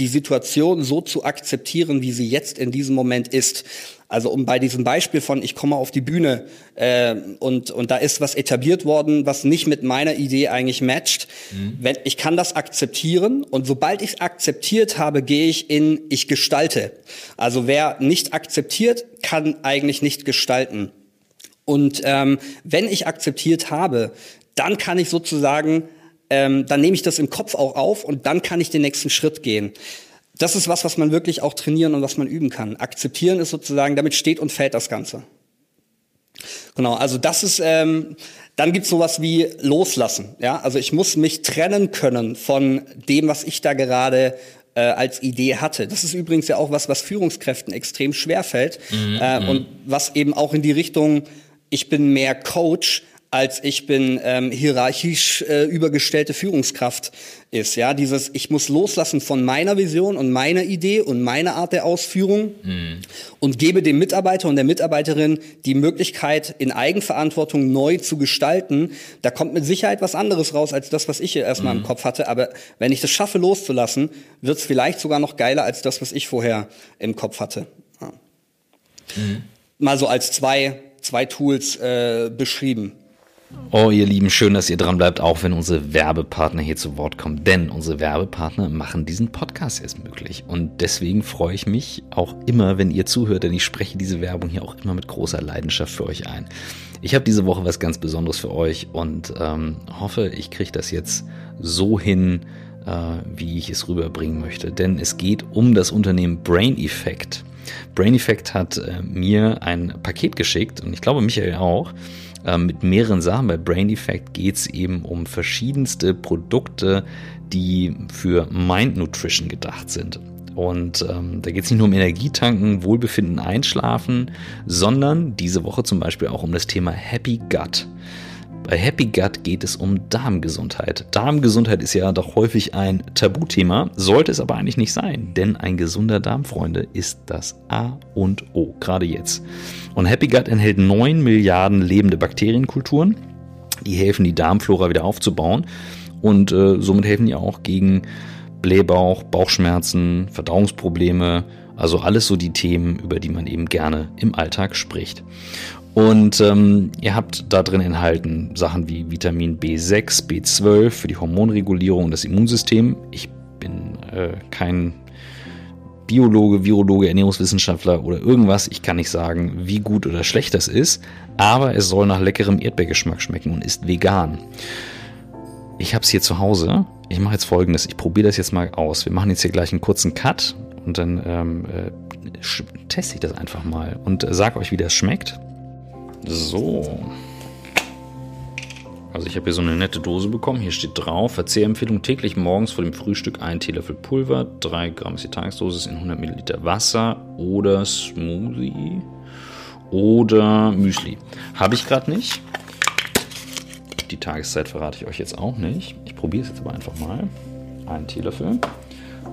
die Situation so zu akzeptieren, wie sie jetzt in diesem Moment ist. Also um bei diesem Beispiel von ich komme auf die Bühne äh, und und da ist was etabliert worden, was nicht mit meiner Idee eigentlich matcht. Mhm. Wenn ich kann das akzeptieren und sobald ich es akzeptiert habe, gehe ich in ich gestalte. Also wer nicht akzeptiert, kann eigentlich nicht gestalten. Und ähm, wenn ich akzeptiert habe, dann kann ich sozusagen ähm, dann nehme ich das im Kopf auch auf und dann kann ich den nächsten Schritt gehen. Das ist was, was man wirklich auch trainieren und was man üben kann. Akzeptieren ist sozusagen, damit steht und fällt das Ganze. Genau, also das ist, ähm, dann gibt's sowas wie loslassen. Ja, also ich muss mich trennen können von dem, was ich da gerade äh, als Idee hatte. Das ist übrigens ja auch was, was Führungskräften extrem schwer fällt mhm, äh, mhm. und was eben auch in die Richtung, ich bin mehr Coach, als ich bin ähm, hierarchisch äh, übergestellte Führungskraft ist. Ja, dieses ich muss loslassen von meiner Vision und meiner Idee und meiner Art der Ausführung mhm. und gebe dem Mitarbeiter und der Mitarbeiterin die Möglichkeit in Eigenverantwortung neu zu gestalten. Da kommt mit Sicherheit was anderes raus als das, was ich hier erstmal mhm. im Kopf hatte. Aber wenn ich das schaffe loszulassen, wird es vielleicht sogar noch geiler als das, was ich vorher im Kopf hatte. Ja. Mhm. Mal so als zwei zwei Tools äh, beschrieben. Oh, ihr Lieben, schön, dass ihr dran bleibt, auch wenn unsere Werbepartner hier zu Wort kommen. Denn unsere Werbepartner machen diesen Podcast erst möglich. Und deswegen freue ich mich auch immer, wenn ihr zuhört, denn ich spreche diese Werbung hier auch immer mit großer Leidenschaft für euch ein. Ich habe diese Woche was ganz Besonderes für euch und ähm, hoffe, ich kriege das jetzt so hin, äh, wie ich es rüberbringen möchte. Denn es geht um das Unternehmen Brain Effect. Brain Effect hat äh, mir ein Paket geschickt und ich glaube Michael auch ähm, mit mehreren Sachen. Bei Brain Effect geht es eben um verschiedenste Produkte, die für Mind Nutrition gedacht sind. Und ähm, da geht es nicht nur um Energietanken, Wohlbefinden, Einschlafen, sondern diese Woche zum Beispiel auch um das Thema Happy Gut. Bei Happy Gut geht es um Darmgesundheit. Darmgesundheit ist ja doch häufig ein Tabuthema, sollte es aber eigentlich nicht sein, denn ein gesunder Darm, Freunde, ist das A und O, gerade jetzt. Und Happy Gut enthält 9 Milliarden lebende Bakterienkulturen, die helfen, die Darmflora wieder aufzubauen und äh, somit helfen die auch gegen Blähbauch, Bauchschmerzen, Verdauungsprobleme, also alles so die Themen, über die man eben gerne im Alltag spricht. Und ähm, ihr habt da drin enthalten Sachen wie Vitamin B6, B12 für die Hormonregulierung und das Immunsystem. Ich bin äh, kein Biologe, Virologe, Ernährungswissenschaftler oder irgendwas. Ich kann nicht sagen, wie gut oder schlecht das ist, aber es soll nach leckerem Erdbeergeschmack schmecken und ist vegan. Ich habe es hier zu Hause. Ich mache jetzt folgendes. Ich probiere das jetzt mal aus. Wir machen jetzt hier gleich einen kurzen Cut und dann ähm, äh, teste ich das einfach mal und äh, sage euch, wie das schmeckt. So. Also ich habe hier so eine nette Dose bekommen. Hier steht drauf, Verzehrempfehlung täglich morgens vor dem Frühstück ein Teelöffel Pulver, 3 Gramm ist die Tagesdosis in 100 Milliliter Wasser oder Smoothie oder Müsli. Habe ich gerade nicht. Die Tageszeit verrate ich euch jetzt auch nicht. Ich probiere es jetzt aber einfach mal. Einen Teelöffel.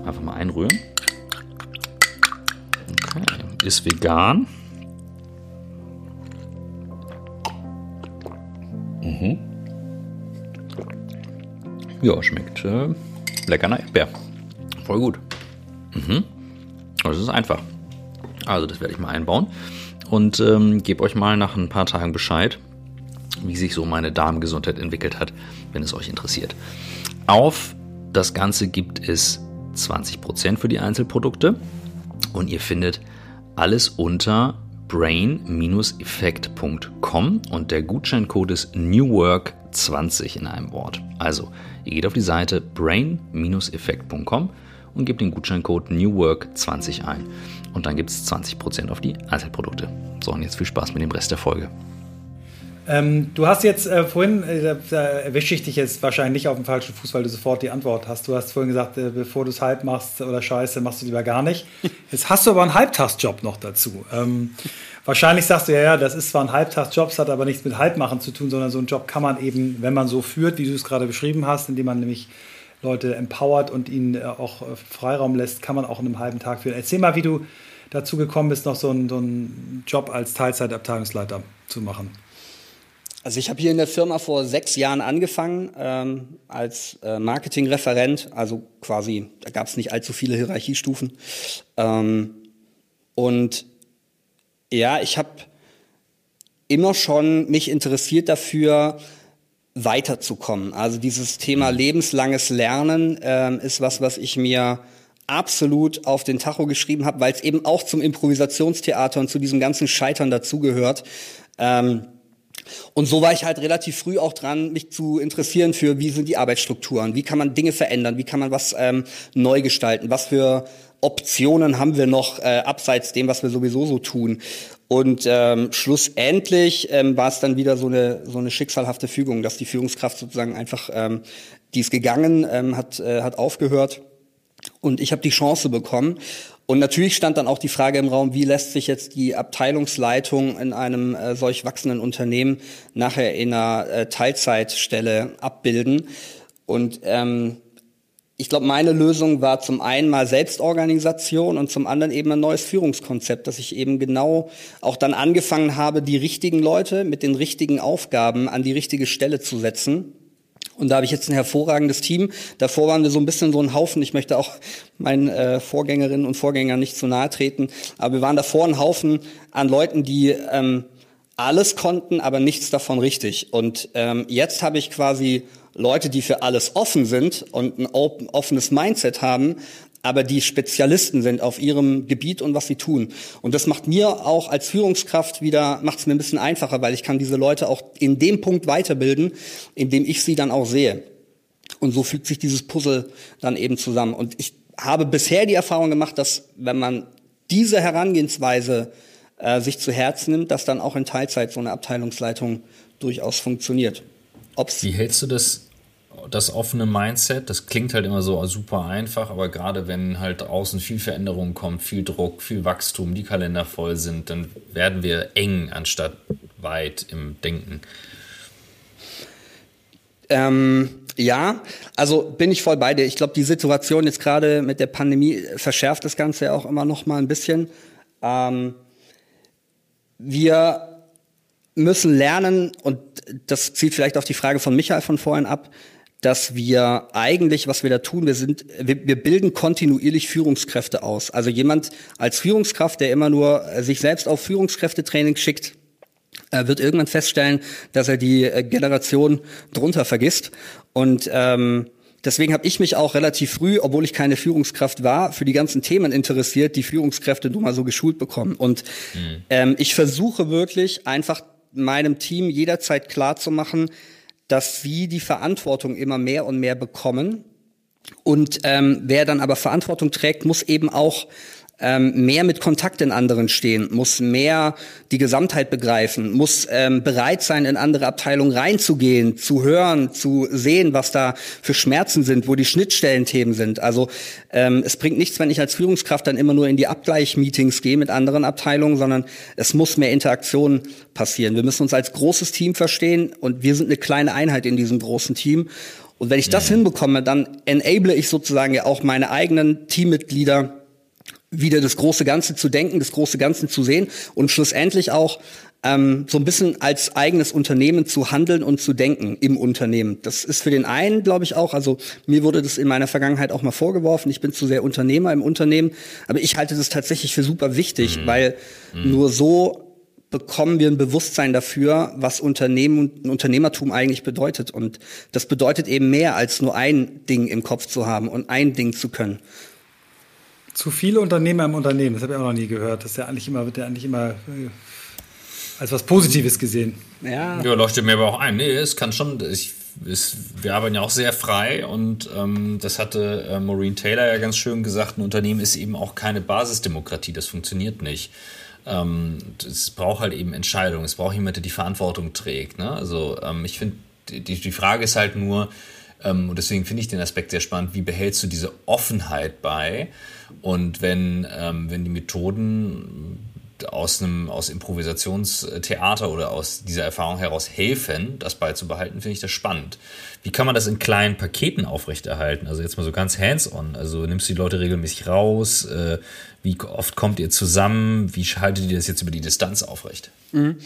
Einfach mal einrühren. Okay. Ist vegan. Mhm. Ja, schmeckt äh, lecker Erdbeer. Voll gut. Mhm. Das ist einfach. Also das werde ich mal einbauen und ähm, gebe euch mal nach ein paar Tagen Bescheid, wie sich so meine Darmgesundheit entwickelt hat, wenn es euch interessiert. Auf das Ganze gibt es 20% für die Einzelprodukte und ihr findet alles unter brain-effekt.com und der Gutscheincode ist NewWork20 in einem Wort. Also, ihr geht auf die Seite brain-effekt.com und gebt den Gutscheincode NewWork20 ein. Und dann gibt es 20% auf die Einzelprodukte. So, und jetzt viel Spaß mit dem Rest der Folge. Ähm, du hast jetzt äh, vorhin, äh, da erwische ich dich jetzt wahrscheinlich nicht auf dem falschen Fuß, weil du sofort die Antwort hast. Du hast vorhin gesagt, äh, bevor du es halb machst oder scheiße, machst du lieber gar nicht. Jetzt hast du aber einen Halbtagsjob noch dazu. Ähm, wahrscheinlich sagst du ja, ja, das ist zwar ein Halbtagsjob, es hat aber nichts mit Halbmachen zu tun, sondern so einen Job kann man eben, wenn man so führt, wie du es gerade beschrieben hast, indem man nämlich Leute empowert und ihnen äh, auch äh, Freiraum lässt, kann man auch in einem halben Tag führen. Erzähl mal, wie du dazu gekommen bist, noch so einen, so einen Job als Teilzeitabteilungsleiter zu machen. Also ich habe hier in der Firma vor sechs Jahren angefangen ähm, als äh, Marketingreferent, also quasi, da gab es nicht allzu viele Hierarchiestufen. Ähm, und ja, ich habe immer schon mich interessiert dafür, weiterzukommen. Also dieses Thema lebenslanges Lernen ähm, ist was, was ich mir absolut auf den Tacho geschrieben habe, weil es eben auch zum Improvisationstheater und zu diesem ganzen Scheitern dazugehört. Ähm, und so war ich halt relativ früh auch dran, mich zu interessieren für, wie sind die Arbeitsstrukturen, wie kann man Dinge verändern, wie kann man was ähm, neu gestalten, was für Optionen haben wir noch äh, abseits dem, was wir sowieso so tun. Und ähm, schlussendlich ähm, war es dann wieder so eine, so eine schicksalhafte Fügung, dass die Führungskraft sozusagen einfach, ähm, die ist gegangen, ähm, hat, äh, hat aufgehört und ich habe die Chance bekommen. Und natürlich stand dann auch die Frage im Raum, wie lässt sich jetzt die Abteilungsleitung in einem äh, solch wachsenden Unternehmen nachher in einer äh, Teilzeitstelle abbilden. Und ähm, ich glaube, meine Lösung war zum einen mal Selbstorganisation und zum anderen eben ein neues Führungskonzept, dass ich eben genau auch dann angefangen habe, die richtigen Leute mit den richtigen Aufgaben an die richtige Stelle zu setzen und da habe ich jetzt ein hervorragendes Team. Davor waren wir so ein bisschen so ein Haufen. Ich möchte auch meinen äh, Vorgängerinnen und Vorgängern nicht zu nahe treten. Aber wir waren davor ein Haufen an Leuten, die ähm, alles konnten, aber nichts davon richtig. Und ähm, jetzt habe ich quasi Leute, die für alles offen sind und ein offenes Mindset haben, aber die Spezialisten sind auf ihrem Gebiet und was sie tun. Und das macht mir auch als Führungskraft wieder, macht es mir ein bisschen einfacher, weil ich kann diese Leute auch in dem Punkt weiterbilden, in dem ich sie dann auch sehe. Und so fügt sich dieses Puzzle dann eben zusammen. Und ich habe bisher die Erfahrung gemacht, dass wenn man diese Herangehensweise äh, sich zu Herzen nimmt, dass dann auch in Teilzeit so eine Abteilungsleitung durchaus funktioniert. Ob's Wie hältst du das das offene Mindset, das klingt halt immer so super einfach, aber gerade wenn halt außen viel Veränderung kommt, viel Druck, viel Wachstum, die Kalender voll sind, dann werden wir eng anstatt weit im Denken. Ähm, ja, also bin ich voll bei dir. Ich glaube, die Situation jetzt gerade mit der Pandemie verschärft das Ganze ja auch immer noch mal ein bisschen. Ähm, wir müssen lernen, und das zielt vielleicht auf die Frage von Michael von vorhin ab, dass wir eigentlich, was wir da tun, wir sind, wir, wir bilden kontinuierlich Führungskräfte aus. Also jemand als Führungskraft, der immer nur äh, sich selbst auf Führungskräftetraining schickt, äh, wird irgendwann feststellen, dass er die äh, Generation drunter vergisst. Und ähm, deswegen habe ich mich auch relativ früh, obwohl ich keine Führungskraft war, für die ganzen Themen interessiert, die Führungskräfte nun mal so geschult bekommen. Und mhm. ähm, ich versuche wirklich einfach meinem Team jederzeit klar zu machen, dass sie die Verantwortung immer mehr und mehr bekommen. Und ähm, wer dann aber Verantwortung trägt, muss eben auch ähm, mehr mit Kontakt in anderen stehen, muss mehr die Gesamtheit begreifen, muss ähm, bereit sein, in andere Abteilungen reinzugehen, zu hören, zu sehen, was da für Schmerzen sind, wo die Schnittstellenthemen sind. Also ähm, es bringt nichts, wenn ich als Führungskraft dann immer nur in die Abgleichmeetings gehe mit anderen Abteilungen, sondern es muss mehr Interaktion passieren. Wir müssen uns als großes Team verstehen und wir sind eine kleine Einheit in diesem großen Team. Und wenn ich das mhm. hinbekomme, dann enable ich sozusagen ja auch meine eigenen Teammitglieder wieder das große Ganze zu denken, das große Ganze zu sehen und schlussendlich auch ähm, so ein bisschen als eigenes Unternehmen zu handeln und zu denken im Unternehmen. Das ist für den einen, glaube ich, auch, also mir wurde das in meiner Vergangenheit auch mal vorgeworfen, ich bin zu sehr Unternehmer im Unternehmen, aber ich halte das tatsächlich für super wichtig, mhm. weil mhm. nur so bekommen wir ein Bewusstsein dafür, was Unternehmen und Unternehmertum eigentlich bedeutet. Und das bedeutet eben mehr als nur ein Ding im Kopf zu haben und ein Ding zu können. Zu viele Unternehmer im Unternehmen, das habe ich auch noch nie gehört. Das ist ja eigentlich immer, wird ja eigentlich immer äh, als was Positives gesehen. Ja, ja leuchtet mir aber auch ein. Nee, es kann schon, ich, es, wir arbeiten ja auch sehr frei und ähm, das hatte äh, Maureen Taylor ja ganz schön gesagt, ein Unternehmen ist eben auch keine Basisdemokratie, das funktioniert nicht. Ähm, es braucht halt eben Entscheidungen, es braucht jemand, der die Verantwortung trägt. Ne? Also ähm, ich finde, die, die Frage ist halt nur, ähm, und deswegen finde ich den Aspekt sehr spannend, wie behältst du diese Offenheit bei? Und wenn, ähm, wenn die Methoden aus einem aus Improvisationstheater oder aus dieser Erfahrung heraus helfen, das beizubehalten, finde ich das spannend. Wie kann man das in kleinen Paketen aufrechterhalten? Also jetzt mal so ganz hands-on. Also nimmst du die Leute regelmäßig raus? Äh, wie oft kommt ihr zusammen? Wie haltet ihr das jetzt über die Distanz aufrecht? Mhm.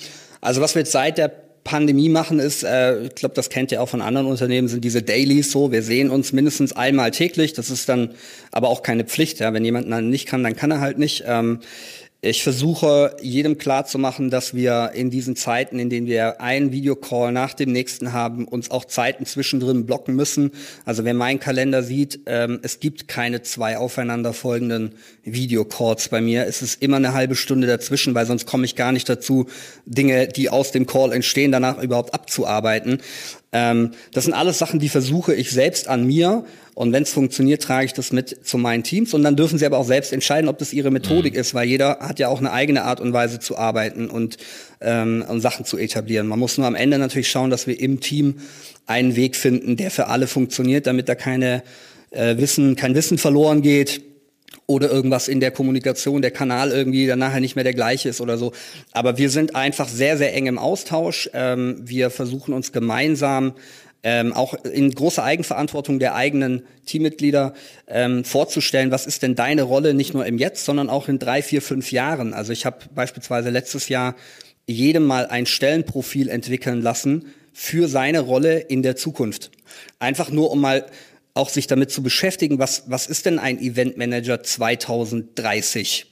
Also was wir jetzt seit der Pandemie machen ist, äh, ich glaube, das kennt ihr auch von anderen Unternehmen, sind diese Dailies so. Wir sehen uns mindestens einmal täglich. Das ist dann aber auch keine Pflicht. Ja? Wenn jemand dann nicht kann, dann kann er halt nicht. Ähm, ich versuche jedem klarzumachen, dass wir in diesen Zeiten, in denen wir einen Videocall nach dem nächsten haben, uns auch Zeiten zwischendrin blocken müssen. Also wer meinen Kalender sieht, ähm, es gibt keine zwei aufeinanderfolgenden Videocalls bei mir. Es ist immer eine halbe Stunde dazwischen, weil sonst komme ich gar nicht dazu, Dinge, die aus dem Call entstehen, danach überhaupt abzuarbeiten. Ähm, das sind alles Sachen, die versuche ich selbst an mir. Und wenn es funktioniert, trage ich das mit zu meinen Teams. Und dann dürfen sie aber auch selbst entscheiden, ob das ihre Methodik mhm. ist, weil jeder hat ja auch eine eigene Art und Weise zu arbeiten und, ähm, und Sachen zu etablieren. Man muss nur am Ende natürlich schauen, dass wir im Team einen Weg finden, der für alle funktioniert, damit da keine äh, Wissen, kein Wissen verloren geht oder irgendwas in der Kommunikation, der Kanal irgendwie dann nachher nicht mehr der gleiche ist oder so. Aber wir sind einfach sehr, sehr eng im Austausch. Ähm, wir versuchen uns gemeinsam ähm, auch in großer Eigenverantwortung der eigenen Teammitglieder ähm, vorzustellen, was ist denn deine Rolle nicht nur im Jetzt, sondern auch in drei, vier, fünf Jahren. Also ich habe beispielsweise letztes Jahr jedem mal ein Stellenprofil entwickeln lassen für seine Rolle in der Zukunft. Einfach nur, um mal auch sich damit zu beschäftigen, was, was ist denn ein Eventmanager 2030?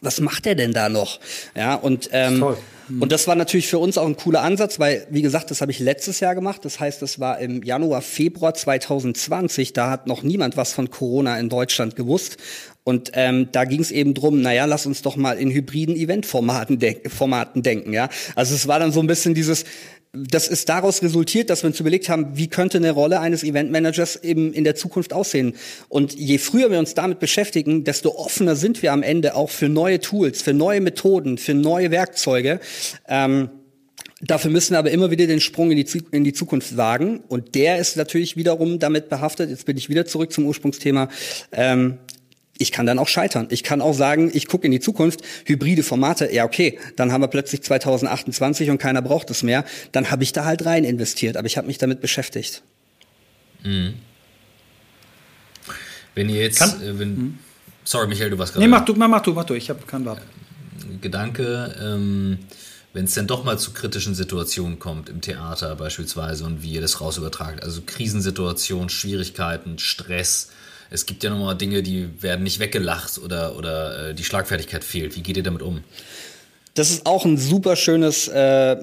Was macht er denn da noch? Ja, und, ähm, Toll. Und das war natürlich für uns auch ein cooler Ansatz, weil, wie gesagt, das habe ich letztes Jahr gemacht. Das heißt, das war im Januar, Februar 2020. Da hat noch niemand was von Corona in Deutschland gewusst. Und ähm, da ging es eben drum, naja, lass uns doch mal in hybriden Eventformaten de Formaten denken, ja. Also es war dann so ein bisschen dieses, das ist daraus resultiert, dass wir uns überlegt haben, wie könnte eine Rolle eines Eventmanagers eben in der Zukunft aussehen. Und je früher wir uns damit beschäftigen, desto offener sind wir am Ende auch für neue Tools, für neue Methoden, für neue Werkzeuge. Ähm, dafür müssen wir aber immer wieder den Sprung in die, in die Zukunft wagen. Und der ist natürlich wiederum damit behaftet, jetzt bin ich wieder zurück zum Ursprungsthema, ähm, ich kann dann auch scheitern. Ich kann auch sagen, ich gucke in die Zukunft, hybride Formate, ja okay, dann haben wir plötzlich 2028 und keiner braucht es mehr. Dann habe ich da halt rein investiert, aber ich habe mich damit beschäftigt. Mhm. Wenn ihr jetzt, kann, äh, wenn, mhm. sorry Michael, du warst gerade. Nee, mach du, mach du, mach du, ich habe keinen Wort. Gedanke, ähm, wenn es denn doch mal zu kritischen Situationen kommt, im Theater beispielsweise, und wie ihr das raus übertragt, also Krisensituationen, Schwierigkeiten, Stress, es gibt ja nochmal Dinge, die werden nicht weggelacht oder, oder äh, die Schlagfertigkeit fehlt. Wie geht ihr damit um? Das ist auch ein super schönes äh,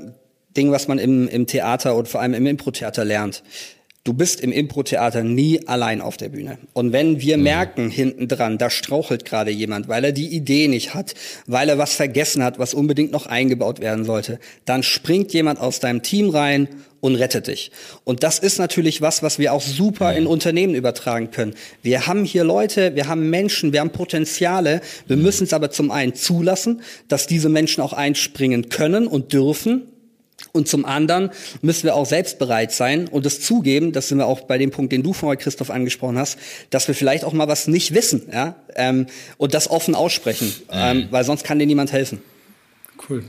Ding, was man im, im Theater und vor allem im Impro-Theater lernt. Du bist im Impro-Theater nie allein auf der Bühne. Und wenn wir mhm. merken hinten dran, da strauchelt gerade jemand, weil er die Idee nicht hat, weil er was vergessen hat, was unbedingt noch eingebaut werden sollte, dann springt jemand aus deinem Team rein und rettet dich. Und das ist natürlich was, was wir auch super in Unternehmen übertragen können. Wir haben hier Leute, wir haben Menschen, wir haben Potenziale. Wir müssen es aber zum einen zulassen, dass diese Menschen auch einspringen können und dürfen. Und zum anderen müssen wir auch selbst bereit sein und es zugeben, das sind wir auch bei dem Punkt, den du vorher, Christoph, angesprochen hast, dass wir vielleicht auch mal was nicht wissen, ja, ähm, und das offen aussprechen, ähm, weil sonst kann dir niemand helfen. Cool.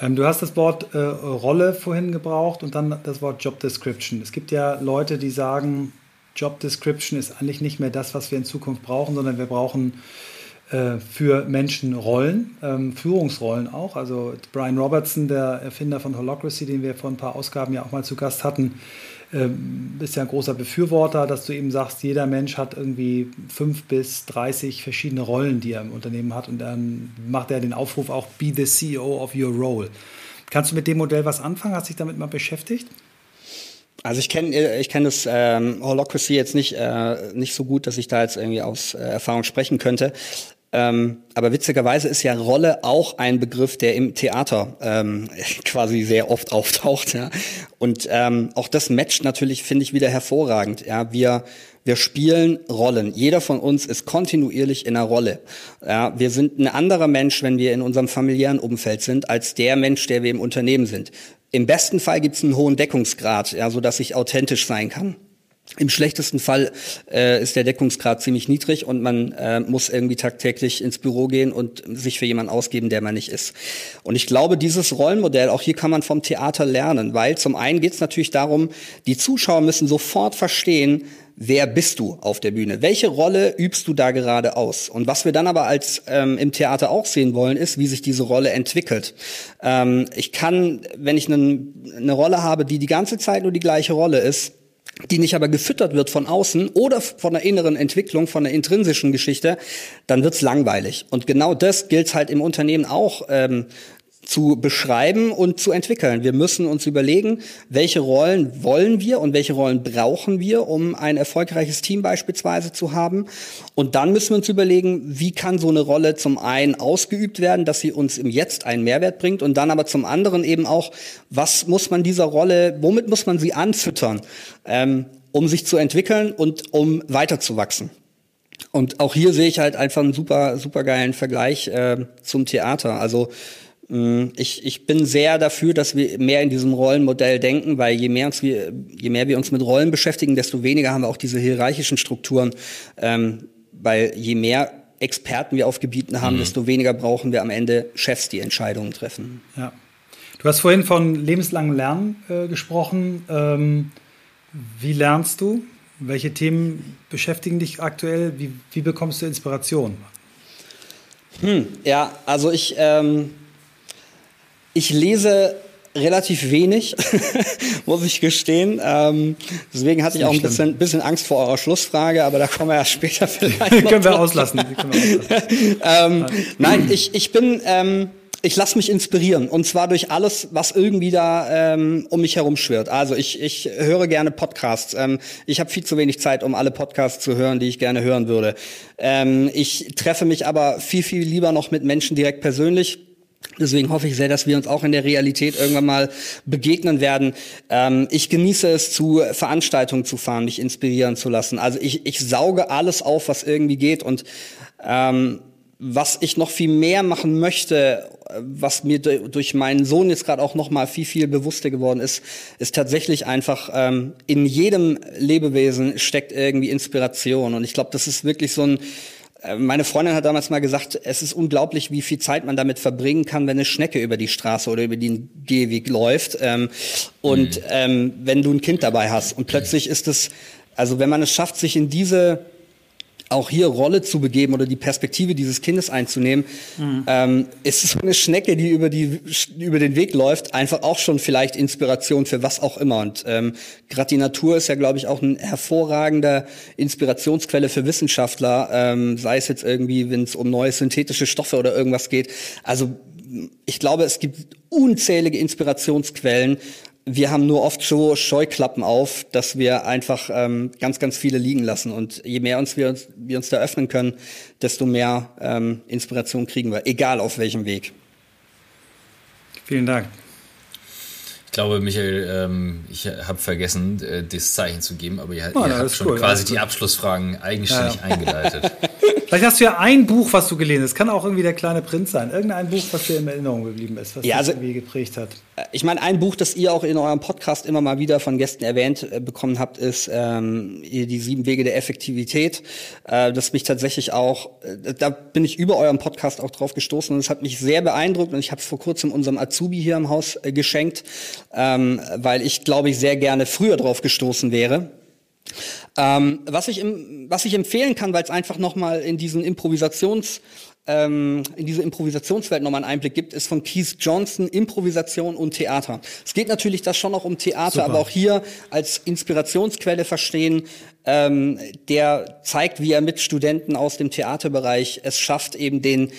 Ähm, du hast das Wort äh, Rolle vorhin gebraucht und dann das Wort Job Description. Es gibt ja Leute, die sagen, Job Description ist eigentlich nicht mehr das, was wir in Zukunft brauchen, sondern wir brauchen äh, für Menschen Rollen, ähm, Führungsrollen auch. Also Brian Robertson, der Erfinder von Holocracy, den wir vor ein paar Ausgaben ja auch mal zu Gast hatten, ähm, bist ja ein großer Befürworter, dass du eben sagst, jeder Mensch hat irgendwie fünf bis 30 verschiedene Rollen, die er im Unternehmen hat. Und dann macht er den Aufruf auch, be the CEO of your role. Kannst du mit dem Modell was anfangen? Hast du dich damit mal beschäftigt? Also ich kenne äh, ich kenn das ähm, Holocracy jetzt nicht, äh, nicht so gut, dass ich da jetzt irgendwie aus äh, Erfahrung sprechen könnte. Ähm, aber witzigerweise ist ja Rolle auch ein Begriff, der im Theater ähm, quasi sehr oft auftaucht. Ja. Und ähm, auch das matcht natürlich, finde ich, wieder hervorragend. Ja. Wir, wir spielen Rollen. Jeder von uns ist kontinuierlich in einer Rolle. Ja. Wir sind ein anderer Mensch, wenn wir in unserem familiären Umfeld sind, als der Mensch, der wir im Unternehmen sind. Im besten Fall gibt es einen hohen Deckungsgrad, ja, so dass ich authentisch sein kann. Im schlechtesten Fall äh, ist der Deckungsgrad ziemlich niedrig und man äh, muss irgendwie tagtäglich ins Büro gehen und sich für jemanden ausgeben, der man nicht ist. Und ich glaube, dieses Rollenmodell, auch hier kann man vom Theater lernen, weil zum einen geht es natürlich darum, die Zuschauer müssen sofort verstehen, wer bist du auf der Bühne? Welche Rolle übst du da gerade aus? Und was wir dann aber als ähm, im Theater auch sehen wollen, ist, wie sich diese Rolle entwickelt. Ähm, ich kann, wenn ich eine, eine Rolle habe, die die ganze Zeit nur die gleiche Rolle ist, die nicht aber gefüttert wird von außen oder von der inneren Entwicklung, von der intrinsischen Geschichte, dann wird's langweilig. Und genau das gilt halt im Unternehmen auch ähm, zu beschreiben und zu entwickeln. Wir müssen uns überlegen, welche Rollen wollen wir und welche Rollen brauchen wir, um ein erfolgreiches Team beispielsweise zu haben. Und dann müssen wir uns überlegen, wie kann so eine Rolle zum einen ausgeübt werden, dass sie uns im Jetzt einen Mehrwert bringt und dann aber zum anderen eben auch, was muss man dieser Rolle, womit muss man sie anfüttern, ähm, um sich zu entwickeln und um weiterzuwachsen. Und auch hier sehe ich halt einfach einen super, super geilen Vergleich äh, zum Theater. Also ich, ich bin sehr dafür, dass wir mehr in diesem Rollenmodell denken, weil je mehr, uns wir, je mehr wir uns mit Rollen beschäftigen, desto weniger haben wir auch diese hierarchischen Strukturen. Ähm, weil je mehr Experten wir auf Gebieten haben, mhm. desto weniger brauchen wir am Ende Chefs, die Entscheidungen treffen. Ja. Du hast vorhin von lebenslangem Lernen äh, gesprochen. Ähm, wie lernst du? Welche Themen beschäftigen dich aktuell? Wie, wie bekommst du Inspiration? Hm, ja, also ich ähm, ich lese relativ wenig, muss ich gestehen. Ähm, deswegen hatte ich auch ein bisschen, bisschen, Angst vor eurer Schlussfrage, aber da kommen wir ja später vielleicht. können, wir auslassen. können wir auslassen. ähm, nein, ich, ich bin, ähm, ich lasse mich inspirieren und zwar durch alles, was irgendwie da ähm, um mich herum schwirrt. Also ich, ich höre gerne Podcasts. Ähm, ich habe viel zu wenig Zeit, um alle Podcasts zu hören, die ich gerne hören würde. Ähm, ich treffe mich aber viel, viel lieber noch mit Menschen direkt persönlich Deswegen hoffe ich sehr, dass wir uns auch in der Realität irgendwann mal begegnen werden. Ähm, ich genieße es, zu Veranstaltungen zu fahren, mich inspirieren zu lassen. Also ich, ich sauge alles auf, was irgendwie geht. Und ähm, was ich noch viel mehr machen möchte, was mir durch meinen Sohn jetzt gerade auch noch mal viel viel bewusster geworden ist, ist tatsächlich einfach ähm, in jedem Lebewesen steckt irgendwie Inspiration und ich glaube, das ist wirklich so ein meine Freundin hat damals mal gesagt, es ist unglaublich, wie viel Zeit man damit verbringen kann, wenn eine Schnecke über die Straße oder über den Gehweg läuft. Ähm, und mhm. ähm, wenn du ein Kind dabei hast. Und plötzlich ist es, also wenn man es schafft, sich in diese auch hier Rolle zu begeben oder die Perspektive dieses Kindes einzunehmen, mhm. ähm, ist so eine Schnecke, die über, die über den Weg läuft, einfach auch schon vielleicht Inspiration für was auch immer. Und ähm, gerade die Natur ist ja, glaube ich, auch eine hervorragende Inspirationsquelle für Wissenschaftler, ähm, sei es jetzt irgendwie, wenn es um neue synthetische Stoffe oder irgendwas geht. Also ich glaube, es gibt unzählige Inspirationsquellen, wir haben nur oft so Scheuklappen auf, dass wir einfach ähm, ganz, ganz viele liegen lassen. Und je mehr uns wir, uns, wir uns da öffnen können, desto mehr ähm, Inspiration kriegen wir, egal auf welchem Weg. Vielen Dank. Ich glaube, Michael, ähm, ich habe vergessen, äh, das Zeichen zu geben, aber ihr, oh, ihr habt schon cool, quasi die Abschlussfragen eigenständig ja, ja. eingeleitet. Vielleicht hast du ja ein Buch, was du gelesen hast. Kann auch irgendwie der kleine Prinz sein. Irgendein Buch, was dir in Erinnerung geblieben ist, was ja, also, dich irgendwie geprägt hat. Ich meine, ein Buch, das ihr auch in eurem Podcast immer mal wieder von Gästen erwähnt äh, bekommen habt, ist ähm, die sieben Wege der Effektivität. Äh, das mich tatsächlich auch, äh, da bin ich über eurem Podcast auch drauf gestoßen und es hat mich sehr beeindruckt und ich habe es vor kurzem unserem Azubi hier im Haus äh, geschenkt, ähm, weil ich glaube ich sehr gerne früher drauf gestoßen wäre. Ähm, was, ich im, was ich empfehlen kann, weil es einfach nochmal in diesen Improvisations ähm, in diese Improvisationswelt nochmal einen Einblick gibt, ist von Keith Johnson Improvisation und Theater. Es geht natürlich das schon auch um Theater, Super. aber auch hier als Inspirationsquelle verstehen, ähm, der zeigt, wie er mit Studenten aus dem Theaterbereich es schafft, eben den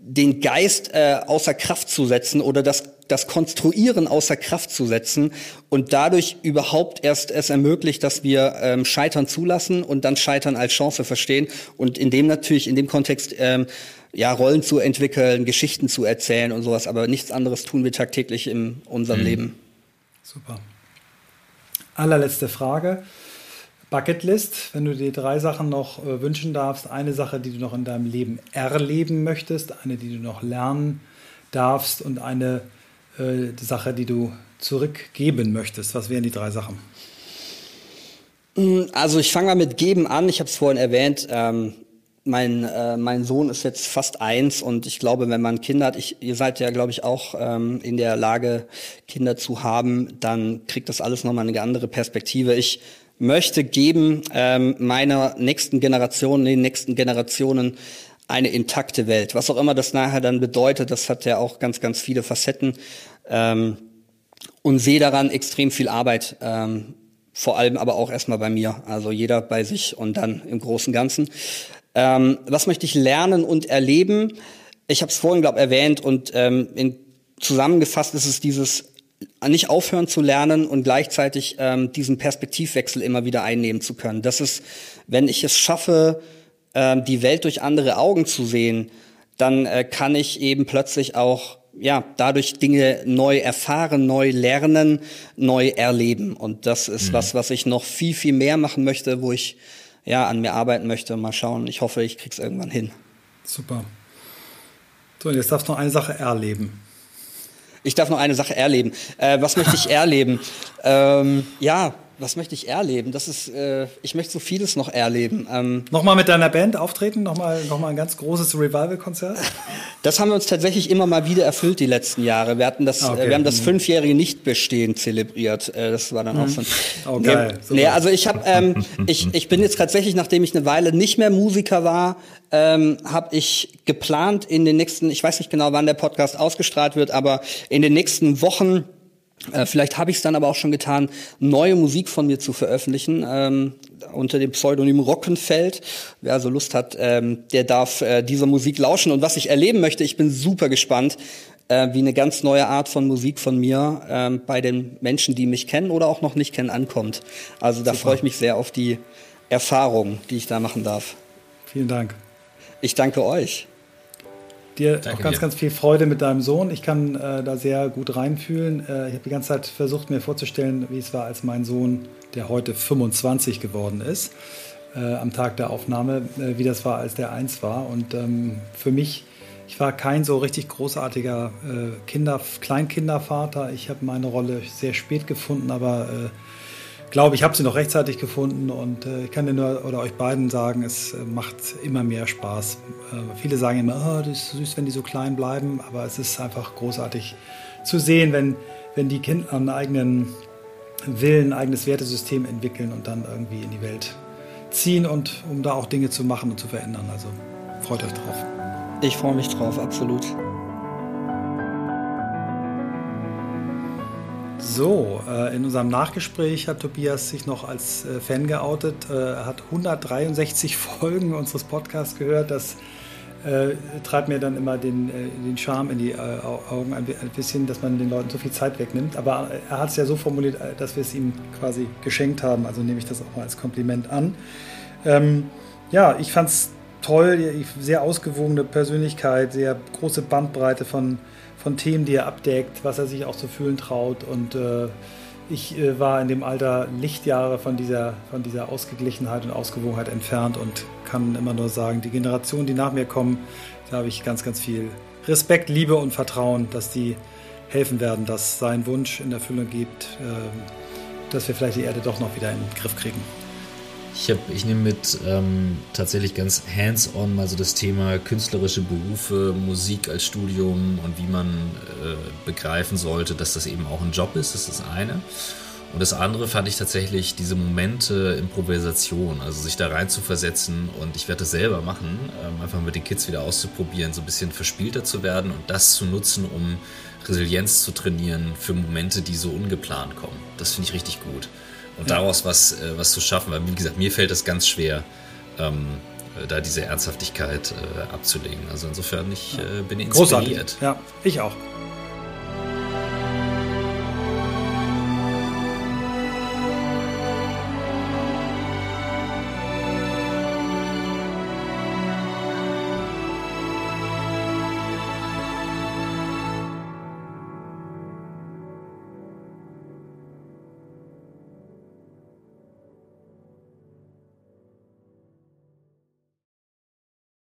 den Geist äh, außer Kraft zu setzen oder das das Konstruieren außer Kraft zu setzen und dadurch überhaupt erst es ermöglicht, dass wir ähm, Scheitern zulassen und dann Scheitern als Chance verstehen und in dem natürlich, in dem Kontext, ähm, ja, Rollen zu entwickeln, Geschichten zu erzählen und sowas, aber nichts anderes tun wir tagtäglich in unserem mhm. Leben. Super. Allerletzte Frage. Bucketlist, wenn du dir drei Sachen noch äh, wünschen darfst, eine Sache, die du noch in deinem Leben erleben möchtest, eine, die du noch lernen darfst und eine äh, Sache, die du zurückgeben möchtest. Was wären die drei Sachen? Mm, also ich fange mal mit geben an. Ich habe es vorhin erwähnt. Ähm, mein, äh, mein Sohn ist jetzt fast eins und ich glaube, wenn man Kinder hat, ich, ihr seid ja, glaube ich, auch ähm, in der Lage, Kinder zu haben, dann kriegt das alles nochmal eine andere Perspektive. Ich möchte geben ähm, meiner nächsten Generation, den nächsten Generationen eine intakte Welt. Was auch immer das nachher dann bedeutet, das hat ja auch ganz, ganz viele Facetten. Ähm, und sehe daran extrem viel Arbeit, ähm, vor allem aber auch erstmal bei mir. Also jeder bei sich und dann im Großen Ganzen. Ähm, was möchte ich lernen und erleben? Ich habe es vorhin, glaube erwähnt und ähm, in, zusammengefasst ist es dieses nicht aufhören zu lernen und gleichzeitig ähm, diesen Perspektivwechsel immer wieder einnehmen zu können. Das ist, wenn ich es schaffe, ähm, die Welt durch andere Augen zu sehen, dann äh, kann ich eben plötzlich auch ja dadurch Dinge neu erfahren, neu lernen, neu erleben. Und das ist mhm. was, was ich noch viel viel mehr machen möchte, wo ich ja an mir arbeiten möchte. Mal schauen. Ich hoffe, ich krieg's irgendwann hin. Super. So, und jetzt darfst du noch eine Sache erleben. Ich darf noch eine Sache erleben. Äh, was möchte ich erleben? Ähm, ja, was möchte ich erleben? Das ist, äh, ich möchte so vieles noch erleben. Ähm, nochmal mit deiner Band auftreten? Nochmal, nochmal ein ganz großes Revival-Konzert? Das haben wir uns tatsächlich immer mal wieder erfüllt die letzten Jahre. Wir hatten das, okay. äh, wir haben das mhm. fünfjährige Nichtbestehen zelebriert. Äh, das war dann mhm. auch so. Ein, oh, geil. Nee, nee, also ich habe, ähm, ich, ich bin jetzt tatsächlich, nachdem ich eine Weile nicht mehr Musiker war, ähm, habe ich geplant in den nächsten, ich weiß nicht genau, wann der Podcast ausgestrahlt wird, aber in den nächsten Wochen äh, vielleicht habe ich es dann aber auch schon getan, neue Musik von mir zu veröffentlichen ähm, unter dem Pseudonym Rockenfeld. Wer also Lust hat, ähm, der darf äh, dieser Musik lauschen. Und was ich erleben möchte, ich bin super gespannt, äh, wie eine ganz neue Art von Musik von mir ähm, bei den Menschen, die mich kennen oder auch noch nicht kennen, ankommt. Also da freue ich mich sehr auf die Erfahrung, die ich da machen darf. Vielen Dank. Ich danke euch. Dir Danke auch ganz, dir. ganz viel Freude mit deinem Sohn. Ich kann äh, da sehr gut reinfühlen. Äh, ich habe die ganze Zeit versucht, mir vorzustellen, wie es war, als mein Sohn, der heute 25 geworden ist, äh, am Tag der Aufnahme, äh, wie das war, als der eins war. Und ähm, für mich, ich war kein so richtig großartiger äh, Kinder, Kleinkindervater. Ich habe meine Rolle sehr spät gefunden, aber äh, glaube, ich habe sie noch rechtzeitig gefunden und äh, ich kann dir nur oder euch beiden sagen, es äh, macht immer mehr Spaß. Äh, viele sagen immer, oh, das ist süß, wenn die so klein bleiben, aber es ist einfach großartig zu sehen, wenn, wenn die Kinder einen eigenen Willen, ein eigenes Wertesystem entwickeln und dann irgendwie in die Welt ziehen und um da auch Dinge zu machen und zu verändern. Also freut euch drauf. Ich freue mich drauf, absolut. So, äh, in unserem Nachgespräch hat Tobias sich noch als äh, Fan geoutet. Äh, er hat 163 Folgen unseres Podcasts gehört. Das treibt mir dann immer den, den Charme in die Augen ein bisschen, dass man den Leuten so viel Zeit wegnimmt. Aber er hat es ja so formuliert, dass wir es ihm quasi geschenkt haben. Also nehme ich das auch mal als Kompliment an. Ähm, ja, ich fand es toll, sehr ausgewogene Persönlichkeit, sehr große Bandbreite von von Themen, die er abdeckt, was er sich auch zu fühlen traut. Und äh, ich äh, war in dem Alter Lichtjahre von dieser, von dieser Ausgeglichenheit und Ausgewogenheit entfernt und kann immer nur sagen, die Generationen, die nach mir kommen, da habe ich ganz, ganz viel Respekt, Liebe und Vertrauen, dass die helfen werden, dass sein Wunsch in Erfüllung gibt, äh, dass wir vielleicht die Erde doch noch wieder in den Griff kriegen. Ich, ich nehme mit ähm, tatsächlich ganz hands-on mal so das Thema künstlerische Berufe, Musik als Studium und wie man äh, begreifen sollte, dass das eben auch ein Job ist. Das ist das eine. Und das andere fand ich tatsächlich diese Momente Improvisation, also sich da rein zu versetzen und ich werde das selber machen, ähm, einfach mit den Kids wieder auszuprobieren, so ein bisschen verspielter zu werden und das zu nutzen, um Resilienz zu trainieren für Momente, die so ungeplant kommen. Das finde ich richtig gut und daraus was, äh, was zu schaffen. Weil, wie gesagt, mir fällt es ganz schwer, ähm, äh, da diese Ernsthaftigkeit äh, abzulegen. Also insofern, ich äh, bin inspiriert. Großartig. Ja, ich auch.